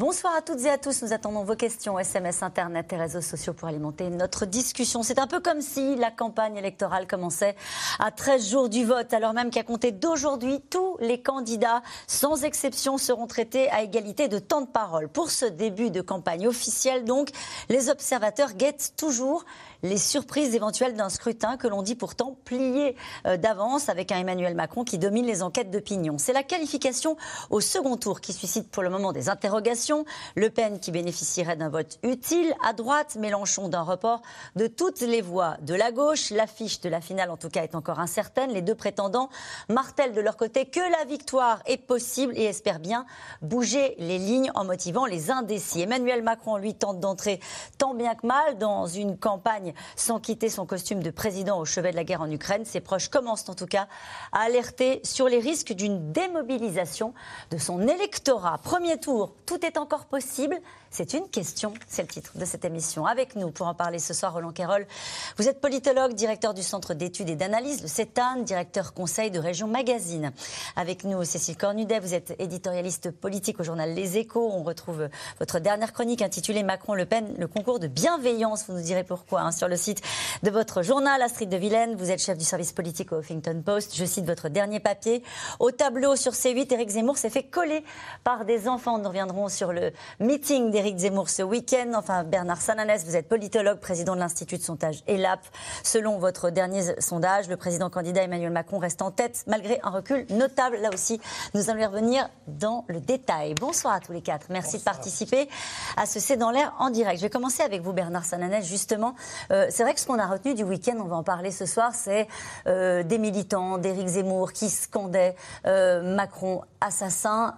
Bonsoir à toutes et à tous. Nous attendons vos questions, SMS, Internet et réseaux sociaux pour alimenter notre discussion. C'est un peu comme si la campagne électorale commençait à 13 jours du vote, alors même qu'à compter d'aujourd'hui, tous les candidats, sans exception, seront traités à égalité de temps de parole. Pour ce début de campagne officielle, donc, les observateurs guettent toujours les surprises éventuelles d'un scrutin que l'on dit pourtant plié euh, d'avance avec un Emmanuel Macron qui domine les enquêtes d'opinion. C'est la qualification au second tour qui suscite pour le moment des interrogations. Le Pen qui bénéficierait d'un vote utile. À droite, Mélenchon d'un report de toutes les voix de la gauche. L'affiche de la finale, en tout cas, est encore incertaine. Les deux prétendants martèlent de leur côté que la victoire est possible et espèrent bien bouger les lignes en motivant les indécis. Emmanuel Macron, lui, tente d'entrer tant bien que mal dans une campagne sans quitter son costume de président au chevet de la guerre en Ukraine. Ses proches commencent en tout cas à alerter sur les risques d'une démobilisation de son électorat. Premier tour, tout est encore possible. C'est une question, c'est le titre de cette émission. Avec nous pour en parler ce soir, Roland Quérol. Vous êtes politologue, directeur du Centre d'études et d'analyse, le CETAN, directeur conseil de Région Magazine. Avec nous, Cécile Cornudet, vous êtes éditorialiste politique au journal Les Échos. On retrouve votre dernière chronique intitulée Macron-Le Pen, le concours de bienveillance. Vous nous direz pourquoi hein, sur le site de votre journal. Astrid de Vilaine, vous êtes chef du service politique au Huffington Post. Je cite votre dernier papier. Au tableau sur C8, Éric Zemmour s'est fait coller par des enfants. Nous reviendrons sur le meeting des Éric Zemmour ce week-end. Enfin, Bernard Sananès, vous êtes politologue, président de l'Institut de sondage ELAP. Selon votre dernier sondage, le président candidat Emmanuel Macron reste en tête malgré un recul notable. Là aussi, nous allons y revenir dans le détail. Bonsoir à tous les quatre. Merci de participer à ce C'est dans l'air en direct. Je vais commencer avec vous, Bernard Sananès, justement. Euh, c'est vrai que ce qu'on a retenu du week-end, on va en parler ce soir, c'est euh, des militants d'Éric Zemmour qui scandaient euh, Macron assassin.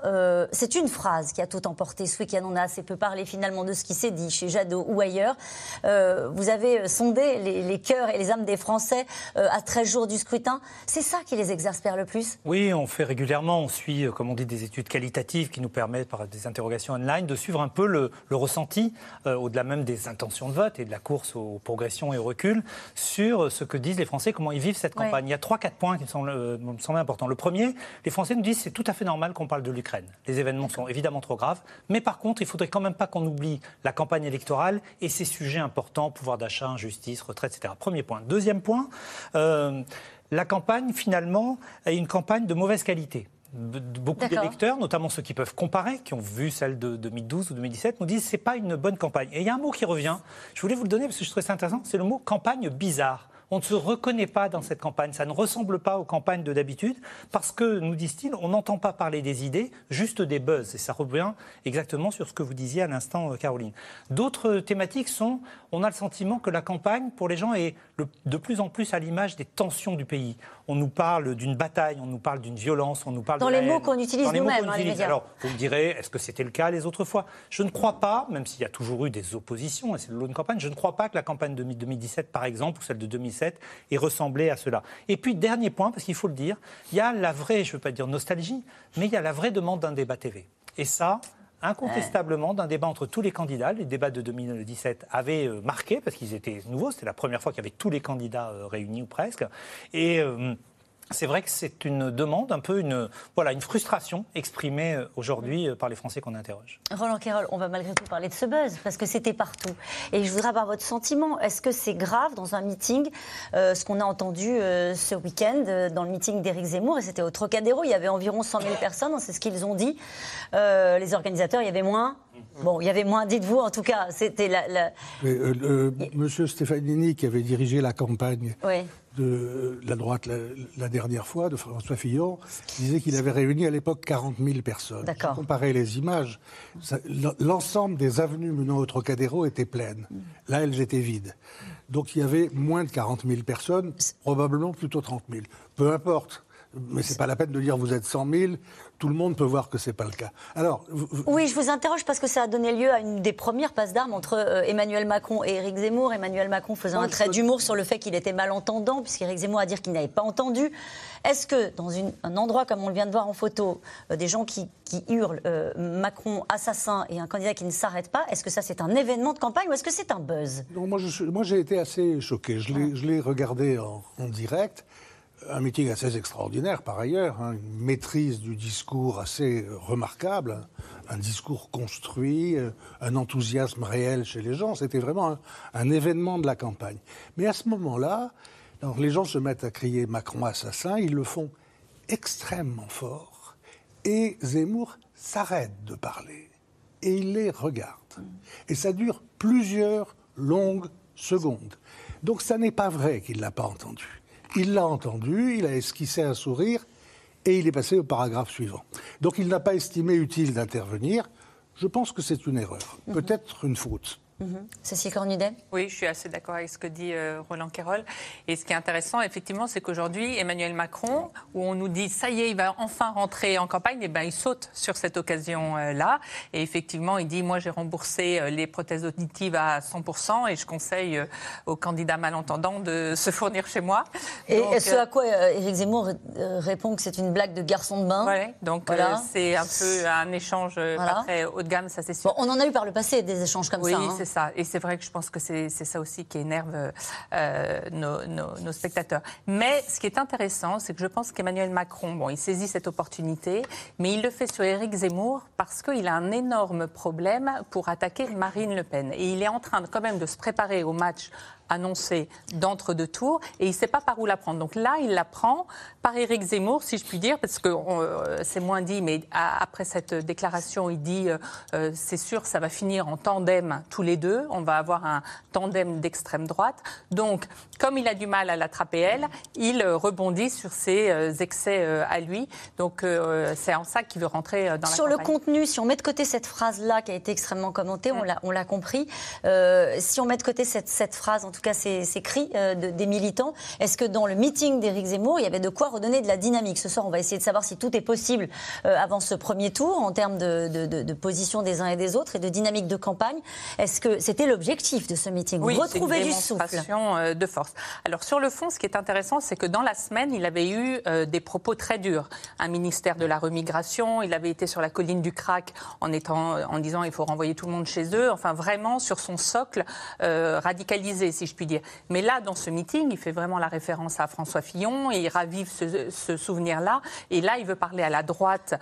c'est une phrase qui a tout emporté ce week-end. On a assez peu parlé finalement de ce qui s'est dit chez Jadot ou ailleurs. Euh, vous avez sondé les, cœurs et les âmes des Français euh, à 13 jours du scrutin. C'est ça qui les exaspère le plus? Oui, on fait régulièrement, on suit, euh, comme on dit, des études qualitatives qui nous permettent, par des interrogations online, de suivre un peu le, ressenti, au-delà même des intentions de vote et de la course aux progressions et au recul, sur ce que disent les Français, comment ils vivent cette campagne. Il y a 3-4 points qui me semblent, me semblent importants. Le premier, les Français nous disent c'est tout à fait normal qu'on parle de l'Ukraine. Les événements sont évidemment trop graves, mais par contre, il faudrait quand même pas qu'on oublie la campagne électorale et ses sujets importants, pouvoir d'achat, justice, retraite, etc. Premier point. Deuxième point, euh, la campagne, finalement, est une campagne de mauvaise qualité beaucoup d'électeurs, notamment ceux qui peuvent comparer, qui ont vu celle de 2012 ou 2017, nous disent que ce n'est pas une bonne campagne. Et il y a un mot qui revient, je voulais vous le donner parce que je trouvais ça intéressant, c'est le mot campagne bizarre. On ne se reconnaît pas dans cette campagne. Ça ne ressemble pas aux campagnes de d'habitude parce que, nous disent-ils, on n'entend pas parler des idées, juste des buzz. Et ça revient exactement sur ce que vous disiez à l'instant, euh, Caroline. D'autres thématiques sont, on a le sentiment que la campagne, pour les gens, est de plus en plus à l'image des tensions du pays. On nous parle d'une bataille, on nous parle d'une violence, on nous parle dans les mots qu'on utilise nous-mêmes. Hein, Alors, vous me direz, est-ce que c'était le cas les autres fois? Je ne crois pas, même s'il y a toujours eu des oppositions, et c'est le lot de campagne, je ne crois pas que la campagne de 2017, par exemple, ou celle de 2007, et ressembler à cela. Et puis, dernier point, parce qu'il faut le dire, il y a la vraie, je ne veux pas dire nostalgie, mais il y a la vraie demande d'un débat TV. Et ça, incontestablement d'un débat entre tous les candidats. Les débats de 2017 avaient euh, marqué, parce qu'ils étaient nouveaux, c'était la première fois qu'il y avait tous les candidats euh, réunis ou presque. Et euh, c'est vrai que c'est une demande, un peu une, voilà, une frustration exprimée euh, aujourd'hui euh, par les Français qu'on interroge. Roland Quérol, on va malgré tout parler de ce buzz, parce que c'était partout. Et je voudrais avoir votre sentiment. Est-ce que c'est grave dans un meeting, euh, ce qu'on a entendu ce week-end dans le meeting d'Éric Zemmour, et c'était au Trocadéro, il y avait environ 100 000 personnes, c'est ce qu'ils ont dit. les organisateurs, il y avait moins Bon, il y avait moins, dites-vous en tout cas, c'était la... Monsieur Stefanini, qui avait dirigé la campagne oui de la droite la, dernière fois, de François Fillon, disait qu'il avait réuni à l'époque 40 000 personnes. D'accord. Comparer les images, l'ensemble des avenues menant au Trocadéro étaient pleines. Là, elles étaient vides. Donc il y avait moins de 40 000 personnes, probablement plutôt 30 000. Peu importe. Mais c'est pas la peine de dire vous êtes 100 000. Tout le monde peut voir que c'est pas le cas. Alors, oui, je vous interroge parce que ça a donné lieu à une des premières passes d'armes entre euh, Emmanuel Macron et Éric Zemmour. Emmanuel Macron faisant un trait d'humour sur le fait qu'il était malentendant, puisqu'Éric Zemmour a dit qu'il n'avait pas entendu. Est-ce que dans un endroit comme on le vient de voir en photo, euh, des gens qui, hurlent euh, Macron assassin et un candidat qui ne s'arrête pas, est-ce que ça c'est un événement de campagne ou est-ce que c'est un buzz? Non, Moi j'ai été assez choqué. Je l'ai regardé en, en direct un meeting assez extraordinaire par ailleurs, hein, une maîtrise du discours assez remarquable, un discours construit, euh, un enthousiasme réel chez les gens. C'était vraiment un, événement de la campagne. Mais à ce moment-là, les gens se mettent à crier Macron assassin, ils le font extrêmement fort, et Zemmour s'arrête de parler, et il les regarde. Et ça dure plusieurs longues secondes. Donc ça n'est pas vrai qu'il ne l'a pas entendu. Il l'a entendu, il a esquissé un sourire et il est passé au paragraphe suivant. Donc il n'a pas estimé utile d'intervenir. Je pense que c'est une erreur, mhm. peut-être une faute. Mhm. Cécile Cornudet Oui, je suis assez d'accord avec ce que dit euh, Roland Quérol. Et ce qui est intéressant, effectivement, c'est qu'aujourd'hui, Emmanuel Macron, où on nous dit ça y est, il va enfin rentrer en campagne, et eh ben, il saute sur cette occasion-là. Et effectivement, il dit moi, j'ai remboursé euh, les prothèses auditives à 100% et je conseille euh, aux candidats malentendants de se fournir chez moi. Et ce à quoi Éric Zemmour répond que c'est une blague de garçon de bain Oui, donc c'est un peu un échange pas très haut de gamme, ça c'est sûr. on en a eu par le passé des échanges comme ça. Oui, Et c'est vrai que je pense que c'est ça aussi qui énerve euh, nos, spectateurs. Mais ce qui est intéressant, c'est que je pense qu'Emmanuel Macron, bon, il saisit cette opportunité, mais il le fait sur Éric Zemmour parce qu'il a un énorme problème pour attaquer Marine Le Pen. Et il est en train quand même de se préparer au match annoncé d'entre-deux tours et il ne sait pas par où la prendre. Donc là, il la prend par Éric Zemmour, si je puis dire, parce que euh, c'est moins dit, mais après cette déclaration, il dit euh, euh, c'est sûr, ça va finir en tandem tous les deux. On va avoir un tandem d'extrême droite. Donc, comme il a du mal à l'attraper elle, il rebondit sur ses excès à lui. Donc, c'est en ça qu'il veut rentrer dans la Sur le contenu, si on met de côté cette phrase-là qui a été extrêmement commentée, mm. on l'a compris, si on met de côté cette, cette phrase, en tout cas ces, cris euh, des militants. Est-ce que dans le meeting d'Éric Zemmour, il y avait de quoi redonner de la dynamique Ce soir, on va essayer de savoir si tout est possible euh, avant ce premier tour en termes de, position des uns et des autres et de dynamique de campagne. Est-ce que c'était l'objectif de ce meeting? Oui, Retrouver une démonstration euh, de force. Alors sur le fond, ce qui est intéressant, c'est que dans la semaine, il avait eu des propos très durs. Un ministère de la remigration, il avait été sur la colline du Crac en, étant, en disant il faut renvoyer tout le monde chez eux. Enfin, vraiment sur son socle radicalisé, si je puis dire. Mais là, dans ce meeting, il fait vraiment la référence à François Fillon et il ravive ce, ce souvenir-là. Et là, il veut parler à la droite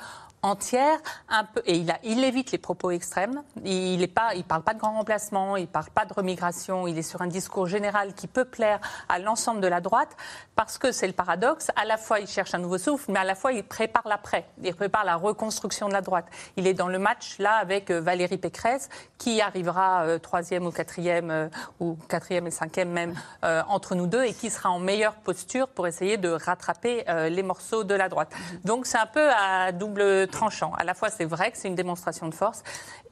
entière, un peu, et il, évite les propos extrêmes. Il ne parle pas de grand remplacement, il ne parle pas de remigration, il est sur un discours général qui peut plaire à l'ensemble de la droite, parce que c'est le paradoxe, à la fois il cherche un nouveau souffle, mais à la fois il prépare l'après, il prépare la reconstruction de la droite. Il est dans le match là avec euh, Valérie Pécresse, qui arrivera euh, troisième ou quatrième, euh, ou quatrième et cinquième même, entre nous deux, et qui sera en meilleure posture pour essayer de rattraper les morceaux de la droite. Donc c'est un peu à double tranchant. À la fois, c'est vrai que c'est une démonstration de force.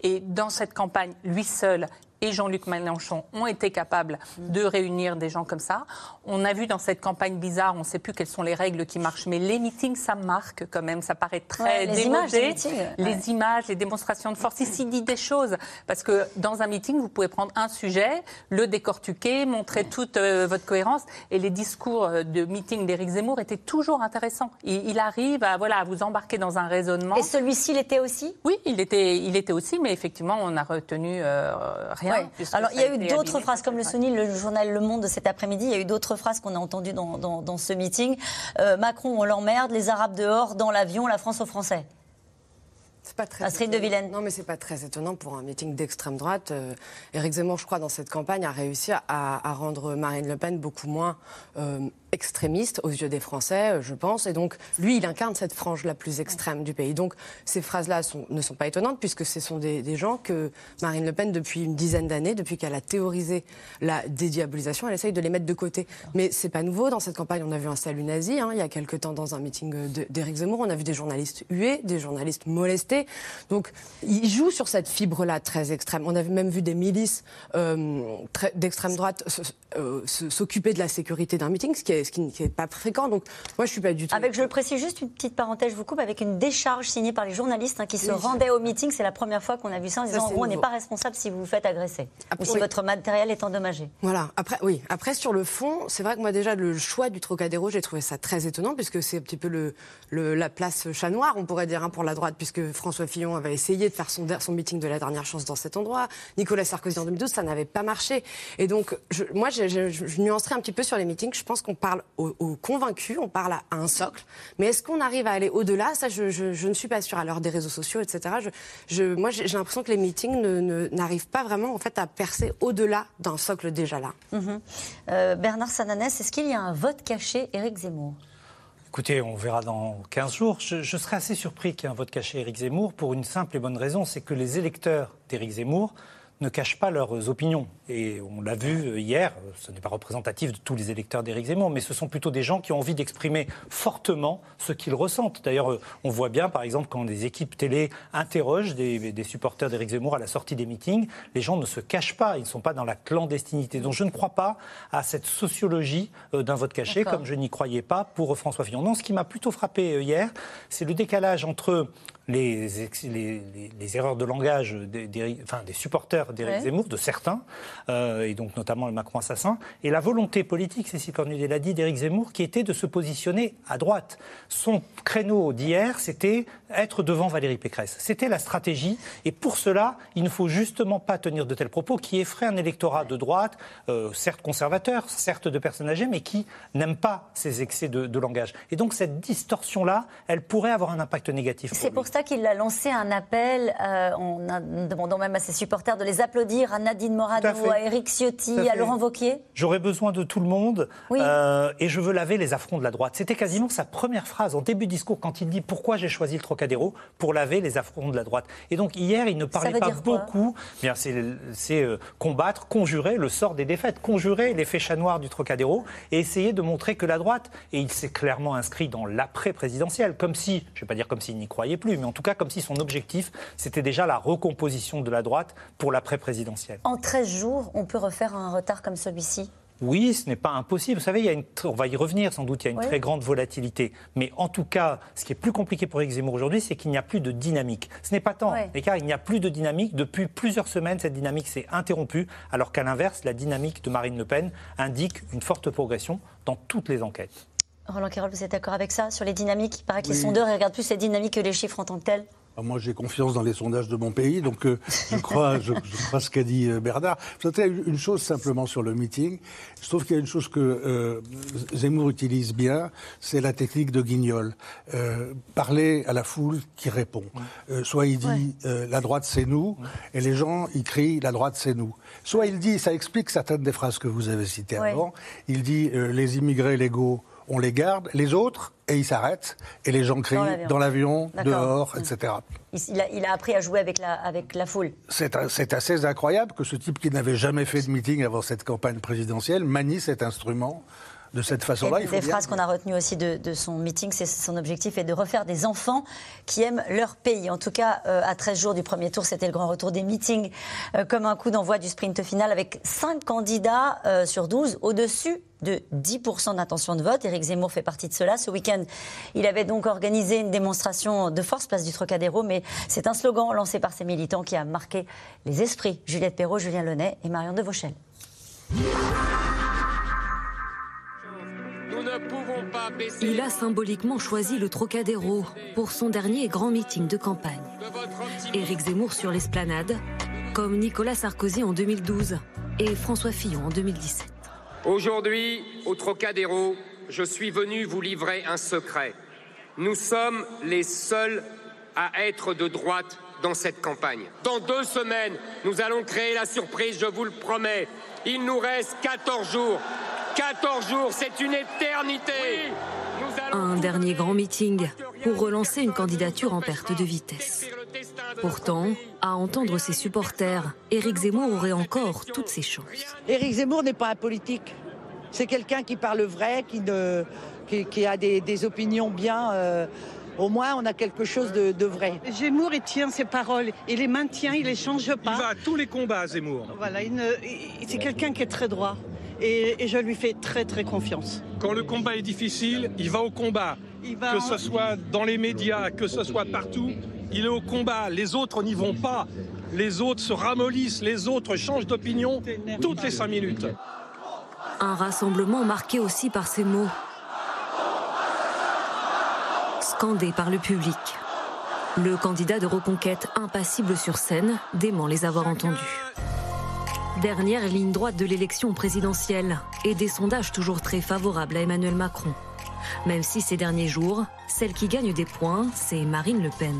Et dans cette campagne, lui seul, et Jean-Luc Mélenchon ont été capables de réunir des gens comme ça. On a vu dans cette campagne bizarre, on ne sait plus quelles sont les règles qui marchent, mais les meetings, ça marque quand même, ça paraît très les Images, les, images, les démonstrations de force. Ici, dit des choses, parce que dans un meeting, vous pouvez prendre un sujet, le décortiquer, montrer toute euh, votre cohérence, et les discours euh, de meeting d'Éric Zemmour étaient toujours intéressants. Il, arrive à, voilà, à vous embarquer dans un raisonnement. Et celui-ci l'était aussi? Oui, il était, il était aussi, mais effectivement, on a retenu euh, rien alors, il y a eu d'autres phrases, comme le souligne le journal Le Monde de cet après-midi, il y a eu d'autres phrases qu'on a entendues dans, ce meeting. Euh, Macron, on l'emmerde, les Arabes dehors, dans l'avion, la France aux Français. C'est pas très Astrid de Vilaine. Non, mais c'est pas très étonnant pour un meeting d'extrême droite. Euh, Éric Zemmour, je crois, dans cette campagne, a réussi à, rendre Marine Le Pen beaucoup moins euh, extrémiste aux yeux des Français, euh, je pense. Et donc, lui, il incarne cette frange la plus extrême du pays. Donc, ces phrases-là ne sont pas étonnantes, puisque ce sont des, gens que Marine Le Pen, depuis une dizaine d'années, depuis qu'elle a théorisé la dédiabolisation, elle essaye de les mettre de côté. Mais c'est pas nouveau. Dans cette campagne, on a vu un salut nazi, hein, il y a quelque temps, dans un meeting d'Éric Zemmour. On a vu des journalistes hués, des journalistes molestés. Donc, il joue sur cette fibre-là très extrême. On avait même vu des milices euh, d'extrême droite euh, s'occuper de la sécurité d'un meeting, ce qui est ce qui n'est pas fréquent. Donc moi, je suis pas du tout. Avec, je le précise juste une petite parenthèse, je vous coupe, avec une décharge signée par les journalistes hein, qui se rendaient au meeting. C'est la première fois qu'on a vu ça en disant en gros, on n'est pas responsable si vous vous faites agresser ou si votre matériel est endommagé. Voilà. Après, oui. Après, sur le fond, c'est vrai que moi déjà le choix du Trocadéro, j'ai trouvé ça très étonnant puisque c'est un petit peu le, la place chat noir, on pourrait dire, hein, pour la droite, puisque François Fillon avait essayé de faire son, son meeting de la dernière chance dans cet endroit. Nicolas Sarkozy en 2012, ça n'avait pas marché. Et donc, je, moi, je, je, nuancerai un petit peu sur les meetings. Je pense qu'on parle aux, convaincus, on parle à, un socle. Mais est-ce qu'on arrive à aller au-delà? Ça, je, ne suis pas sûre. À l'heure des réseaux sociaux, etc. moi, j'ai l'impression que les meetings n'arrivent pas vraiment en fait à percer au-delà d'un socle déjà là. Mhm. Euh, Bernard Sananès, est-ce qu'il y a un vote caché Éric Zemmour? Écoutez, on verra dans 15 jours. Je, je serais assez surpris qu'il y ait un vote caché Éric Zemmour pour une simple et bonne raison, c'est que les électeurs d'Éric Zemmour ne cachent pas leurs opinions. Et on l'a vu hier, ce n'est pas représentatif de tous les électeurs d'Éric Zemmour, mais ce sont plutôt des gens qui ont envie d'exprimer fortement ce qu'ils ressentent. D'ailleurs, on voit bien, par exemple, quand des équipes télé interrogent des, supporters d'Éric Zemmour à la sortie des meetings, les gens ne se cachent pas, ils ne sont pas dans la clandestinité. Donc je ne crois pas à cette sociologie euh, d'un vote caché, comme je n'y croyais pas pour François Fillon. Non, ce qui m'a plutôt frappé euh, hier, c'est le décalage entre les, les, erreurs de langage des, enfin, des supporters d'Éric Zemmour, de certains, euh, et donc notamment le Macron assassin, et la volonté politique, Cécile Cornudet l'a dit, d'Éric Zemmour, qui était de se positionner à droite. Son créneau d'hier, c'était être devant Valérie Pécresse. C'était la stratégie, et pour cela, il ne faut justement pas tenir de tels propos qui effraient un électorat de droite, euh, certes conservateur, certes de personnes âgées, mais qui n'aime pas ces excès de, langage. Et donc cette distorsion-là, elle pourrait avoir un impact négatif. C'est pour ça qu'il a lancé un appel euh, en demandant même à ses supporters de les applaudir, à Nadine Morano, à, à Éric Ciotti, à, Laurent Wauquiez. J'aurais besoin de tout le monde euh, et je veux laver les affronts de la droite. C'était quasiment sa première phrase en début de discours quand il dit pourquoi j'ai choisi le Trocadéro pour laver les affronts de la droite. Et donc hier, il ne parlait pas beaucoup. Bien, c'est euh, combattre, conjurer le sort des défaites, conjurer l'effet chat noir du Trocadéro et essayer de montrer que la droite, et il s'est clairement inscrit dans l'après-présidentiel, comme si, je ne vais pas dire comme s'il n'y croyait plus, mais en tout cas comme si son objectif, c'était déjà la recomposition de la droite pour l'après-présidentielle. En 13 jours, on peut refaire un retard comme celui-ci? Oui, ce n'est pas impossible. Vous savez, il y a une, on va y revenir sans doute, il y a une très grande volatilité. Mais en tout cas, ce qui est plus compliqué pour Zemmour aujourd'hui, c'est qu'il n'y a plus de dynamique. Ce n'est pas tant, car il n'y a plus de dynamique. Depuis plusieurs semaines, cette dynamique s'est interrompue, alors qu'à l'inverse, la dynamique de Marine Le Pen indique une forte progression dans toutes les enquêtes. Roland Quérol, vous êtes d'accord avec ça Sur les dynamiques? Il paraît que les sondeurs regardent plus les dynamiques que les chiffres en tant que tels moi, j'ai confiance dans les sondages de mon pays, donc euh, je, crois, je, crois ce qu'a dit euh, Bernard. Je voudrais une chose simplement sur le meeting. Je trouve qu'il y a une chose que euh, Zemmour utilise bien, c'est la technique de Guignol. parler à la foule qui répond. soit il dit la droite c'est nous, et les gens ils crient la droite c'est nous. Soit il dit, ça explique certaines des phrases que vous avez citées avant, il dit les immigrés légaux on les garde, les autres, et ils s'arrêtent, et les gens crient dans l'avion, dehors, etc. Il a, il a, appris à jouer avec la, avec la foule. C'est assez incroyable que ce type qui n'avait jamais fait de meeting avant cette campagne présidentielle manie cet instrument de cette façon-là. Des phrases qu'on a retenues aussi de, son meeting, c'est son objectif est de refaire des enfants qui aiment leur pays. En tout cas, euh, à 13 jours du premier tour, c'était le grand retour des meetings, euh, comme un coup d'envoi du sprint final avec 5 candidats euh, sur 12 au-dessus de 10% d'intention de vote. Éric Zemmour fait partie de cela. Ce week-end, il avait donc organisé une démonstration de force place du Trocadéro, mais c'est un slogan lancé par ses militants qui a marqué les esprits. Juliette Perrault, Julien Lenet et Marion de Vauchel. Il a symboliquement choisi le Trocadéro pour son dernier grand meeting de campagne. Éric Zemmour sur l'esplanade, comme Nicolas Sarkozy en 2012 et François Fillon en 2017. Aujourd'hui, au Trocadéro, je suis venu vous livrer un secret. Nous sommes les seuls à être de droite dans cette campagne. Dans deux semaines, nous allons créer la surprise, je vous le promets. Il nous reste 14 jours 14 jours, c'est une éternité. Un dernier grand meeting pour relancer une candidature en perte de vitesse. Pourtant, à entendre ses supporters, Éric Zemmour aurait encore toutes ses chances. Éric Zemmour n'est pas un politique. C'est quelqu'un qui parle vrai, qui, qui, a des, opinions bien. Euh, au moins, on a quelque chose de, vrai. Zemmour, il tient ses paroles. Il les maintient, il les change pas. Il va à tous les combats, Zemmour. Voilà, c'est quelqu'un qui est très droit. Et, je lui fais très très confiance. Quand le combat est difficile, il va au combat. Que ce soit dans les médias, que ce soit partout, il est au combat. Les autres n'y vont pas. Les autres se ramollissent, les autres changent d'opinion toutes les cinq minutes. Un rassemblement marqué aussi par ces mots. Scandés par le public. Le candidat de Reconquête, impassible sur scène, dément les avoir entendus. Dernière ligne droite de l'élection présidentielle et des sondages toujours très favorables à Emmanuel Macron. Même si ces derniers jours, celle qui gagne des points, c'est Marine Le Pen.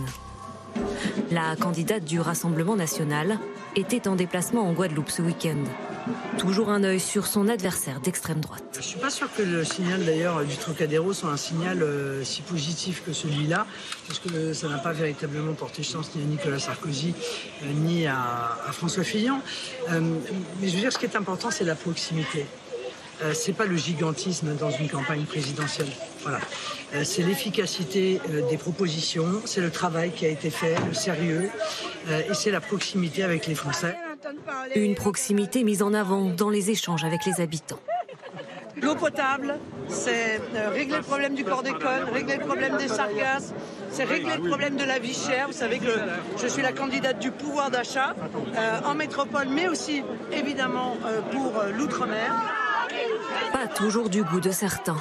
La candidate du Rassemblement national était en déplacement en Guadeloupe ce week-end. Toujours un œil sur son adversaire d'extrême droite. Je ne suis pas sûr que le signal d'ailleurs du Trocadéro soit un signal euh, si positif que celui-là, parce que ça n'a pas véritablement porté chance ni à Nicolas Sarkozy euh, ni à, François Fillon. Euh, mais je veux dire, ce qui est important, c'est la proximité. Euh, c'est pas le gigantisme dans une campagne présidentielle. Voilà. C'est l'efficacité des propositions, c'est le travail qui a été fait, le sérieux, et c'est la proximité avec les Français. Une proximité mise en avant dans les échanges avec les habitants. L'eau potable, c'est régler le problème du d'école, régler le problème des sargasses, c'est régler le problème de la vie chère. Vous savez que je suis la candidate du pouvoir d'achat en métropole, mais aussi évidemment pour l'outre-mer. Pas toujours du goût de certains.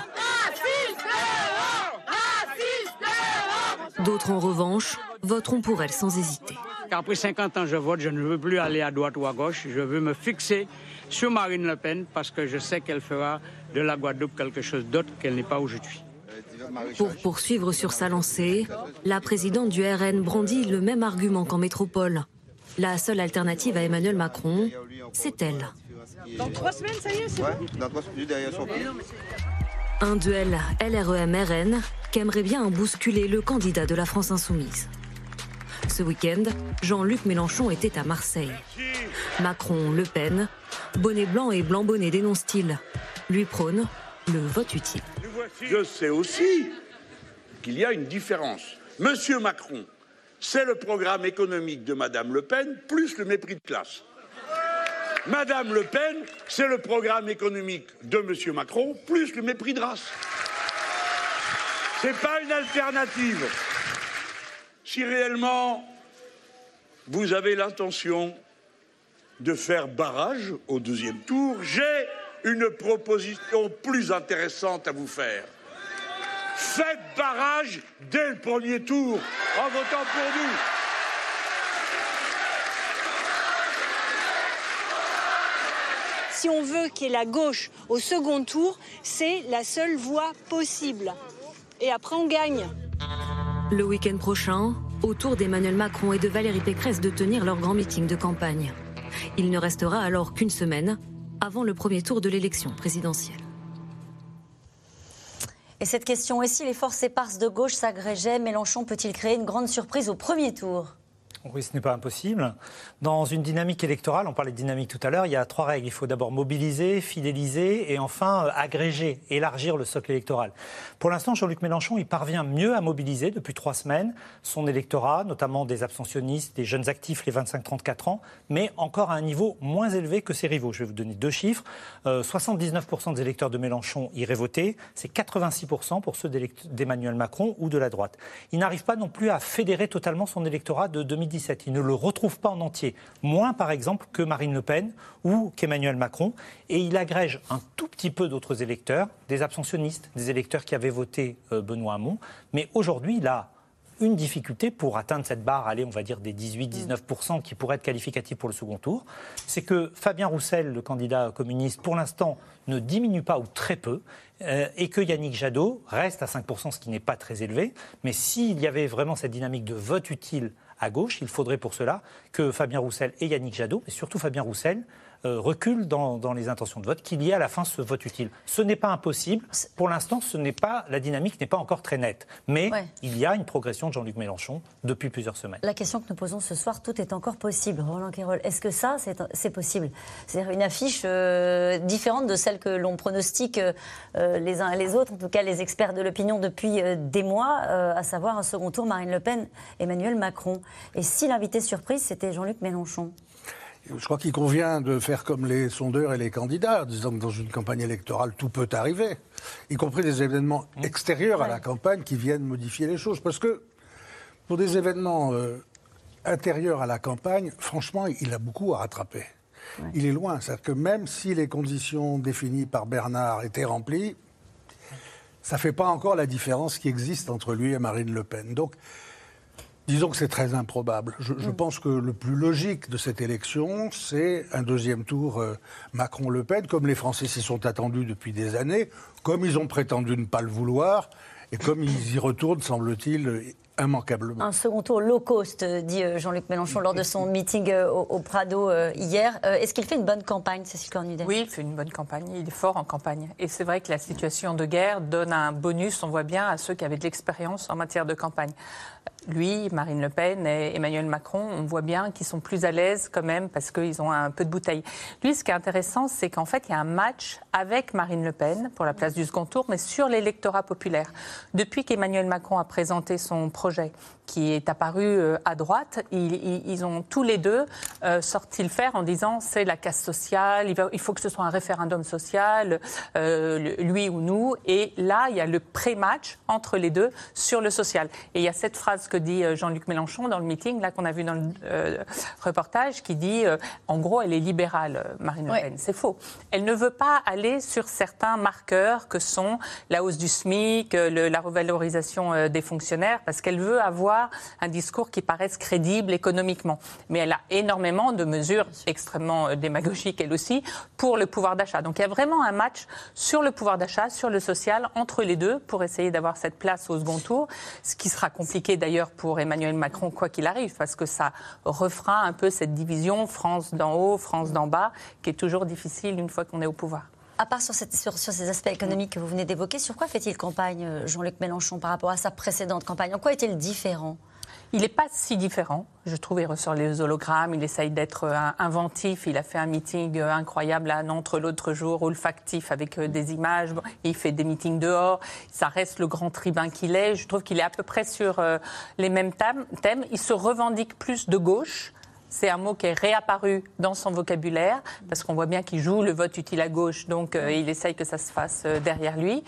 D'autres, en revanche, voteront pour elle sans hésiter. Après 50 ans, je vote, je ne veux plus aller à droite ou à gauche. Je veux me fixer sur Marine Le Pen parce que je sais qu'elle fera de la Guadeloupe quelque chose d'autre qu'elle n'est pas aujourd'hui. Pour poursuivre sur sa lancée, la présidente du RN brandit le même argument qu'en métropole. La seule alternative à Emmanuel Macron, c'est elle. Dans trois semaines, ça y est, c'est ouais, dans trois semaines, derrière son Un duel LREM-RN qu'aimerait bien bousculer le candidat de la France insoumise. Ce week-end, Jean-Luc Mélenchon était à Marseille. Macron, Le Pen, bonnet blanc et blanc bonnet dénonce-t-il, lui prône le vote utile. Je sais aussi qu'il y a une différence. Monsieur Macron, c'est le programme économique de Madame Le Pen plus le mépris de classe. Madame Le Pen, c'est le programme économique de M. Macron, plus le mépris de race. Ce n'est pas une alternative. Si réellement vous avez l'intention de faire barrage au deuxième tour, j'ai une proposition plus intéressante à vous faire. Faites barrage dès le premier tour en votant pour nous. si on veut qu'il y ait la gauche au second tour, c'est la seule voie possible. Et après, on gagne. Le week-end prochain, au tour d'Emmanuel Macron et de Valérie Pécresse de tenir leur grand meeting de campagne. Il ne restera alors qu'une semaine avant le premier tour de l'élection présidentielle. Et cette question, et si les forces éparses de gauche s'agrégeaient, Mélenchon peut-il créer une grande surprise au premier tour? Oui, ce n'est pas impossible. Dans une dynamique électorale, on parlait de dynamique tout à l'heure, il y a trois règles. Il faut d'abord mobiliser, fidéliser et enfin euh, agréger, élargir le socle électoral. Pour l'instant, Jean-Luc Mélenchon, il parvient mieux à mobiliser depuis trois semaines son électorat, notamment des abstentionnistes, des jeunes actifs, les 25-34 ans, mais encore à un niveau moins élevé que ses rivaux. Je vais vous donner deux chiffres. 79% euh, des électeurs de Mélenchon iraient voter, c'est 86% pour ceux d'Emmanuel Macron ou de la droite. Il n'arrive pas non plus à fédérer totalement son électorat de 2017. Il ne le retrouve pas en entier. Moins, par exemple, que Marine Le Pen ou qu'Emmanuel Macron. Et il agrège un tout petit peu d'autres électeurs, des abstentionnistes, des électeurs qui avaient voté euh, Benoît Hamon. Mais aujourd'hui, il a une difficulté pour atteindre cette barre, allez, on va dire des 18-19% qui pourrait être qualificatif pour le second tour, c'est que Fabien Roussel, le candidat communiste, pour l'instant, ne diminue pas ou très peu, euh, et que Yannick Jadot reste à 5%, ce qui n'est pas très élevé. Mais s'il y avait vraiment cette dynamique de vote utile à gauche. Il faudrait pour cela que Fabien Roussel et Yannick Jadot, mais surtout Fabien Roussel, euh, recule dans, les intentions de vote, qu'il y ait à la fin ce vote utile. Ce n'est pas impossible. Pour l'instant, ce n'est pas la dynamique n'est pas encore très nette, mais il y a une progression de Jean-Luc Mélenchon depuis plusieurs semaines. La question que nous posons ce soir, tout est encore possible. Roland Quérol, est-ce que ça, c'est possible? C'est-à-dire une affiche euh, différente de celle que l'on pronostique euh, les uns et les autres, en tout cas les experts de l'opinion depuis des mois, à savoir un second tour Marine Le Pen, Emmanuel Macron. Et si l'invité surprise, c'était Jean-Luc Mélenchon? Je crois qu'il convient de faire comme les sondeurs et les candidats, disant que dans une campagne électorale, tout peut arriver, y compris des événements mmh. extérieurs à la campagne qui viennent modifier les choses. Parce que pour des événements euh, intérieurs à la campagne, franchement, il a beaucoup à rattraper. Il est loin. C'est-à-dire que même si les conditions définies par Bernard étaient remplies, ça ne fait pas encore la différence qui existe entre lui et Marine Le Pen. Donc, Disons que c'est très improbable. Je, mm. pense que le plus logique de cette élection, c'est un deuxième tour euh, Macron-Le Pen, comme les Français s'y sont attendus depuis des années, comme ils ont prétendu ne pas le vouloir, et comme ils y retournent, semble-t-il, immanquablement. Un second tour low cost, euh, dit euh, Jean-Luc Mélenchon lors de son meeting au, Prado hier. Est-ce qu'il fait une bonne campagne, Cécile Cornudet? Oui, il fait une bonne campagne. Il est fort en campagne. Et c'est vrai que la situation de guerre donne un bonus, on voit bien, à ceux qui avaient de l'expérience en matière de campagne lui, Marine Le Pen et Emmanuel Macron, on voit bien qu'ils sont plus à l'aise quand même parce qu'ils ont un peu de bouteille. Lui, ce qui est intéressant, c'est qu'en fait, il y a un match avec Marine Le Pen pour la place du second tour, mais sur l'électorat populaire. Depuis qu'Emmanuel Macron a présenté son projet, projet qui est apparu euh, à droite, ils, ont tous les deux euh, sorti le fer en disant c'est la casse sociale, il, faut que ce soit un référendum social, euh, lui ou nous. Et là, il y a le pré-match entre les deux sur le social. Et il y a cette phrase que dit Jean-Luc Mélenchon dans le meeting, là qu'on a vu dans le euh, reportage, qui dit, euh, en gros, elle est libérale, Marine Le Pen. C'est faux. Elle ne veut pas aller sur certains marqueurs que sont la hausse du SMIC, la revalorisation des fonctionnaires, parce qu'elle veut avoir un discours qui paraisse crédible économiquement. Mais elle a énormément de mesures extrêmement démagogiques, elle aussi, pour le pouvoir d'achat. Donc il y a vraiment un match sur le pouvoir d'achat, sur le social, entre les deux, pour essayer d'avoir cette place au second tour, ce qui sera compliqué d'ailleurs pour Emmanuel Macron, quoi qu'il arrive, parce que ça refera un peu cette division France d'en haut, France d'en bas, qui est toujours difficile une fois qu'on est au pouvoir. À part sur, ces aspects économiques que vous venez d'évoquer, sur quoi fait-il campagne, euh, Jean-Luc Mélenchon, par rapport à sa précédente campagne? En quoi est-il différent? Il n'est pas si différent. Je trouve, il ressort les hologrammes, il essaye d'être euh, inventif. Il a fait un meeting euh, incroyable à Nantes l'autre jour, olfactif, avec des images. Il fait des meetings dehors. Ça reste le grand tribun qu'il est. Je trouve qu'il est à peu près sur les mêmes thèmes. Il se revendique plus de gauche. C'est un mot qui est réapparu dans son vocabulaire, parce qu'on voit bien qu'il joue le vote utile à gauche, donc euh, il essaye que ça se fasse euh, derrière lui.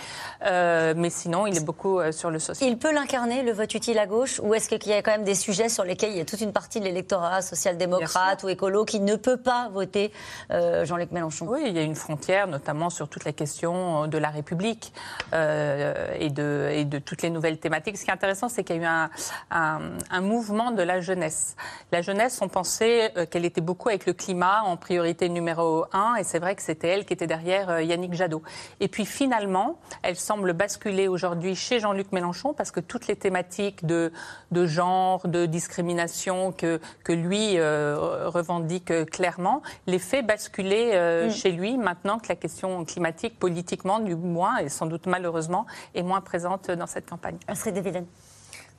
Euh, mais sinon, il est beaucoup sur le social. Il peut l'incarner, le vote utile à gauche, ou est-ce qu'il y a quand même des sujets sur lesquels il y a toute une partie de l'électorat social-démocrate ou écolo qui ne peut pas voter Jean-Luc Mélenchon? Oui, il y a une frontière, notamment sur toute la question de la République et, de, et, de, toutes les nouvelles thématiques. Ce qui est intéressant, c'est qu'il y a eu un, un, un mouvement de la jeunesse. La jeunesse, on pense euh, qu'elle était beaucoup avec le climat en priorité numéro un, et c'est vrai que c'était elle qui était derrière euh, Yannick Jadot. Et puis finalement, elle semble basculer aujourd'hui chez Jean-Luc Mélenchon parce que toutes les thématiques de, de genre, de discrimination que, que lui euh, revendique clairement, les fait basculer mm. chez lui maintenant que la question climatique, politiquement du moins, et sans doute malheureusement, est moins présente dans cette campagne. Astrid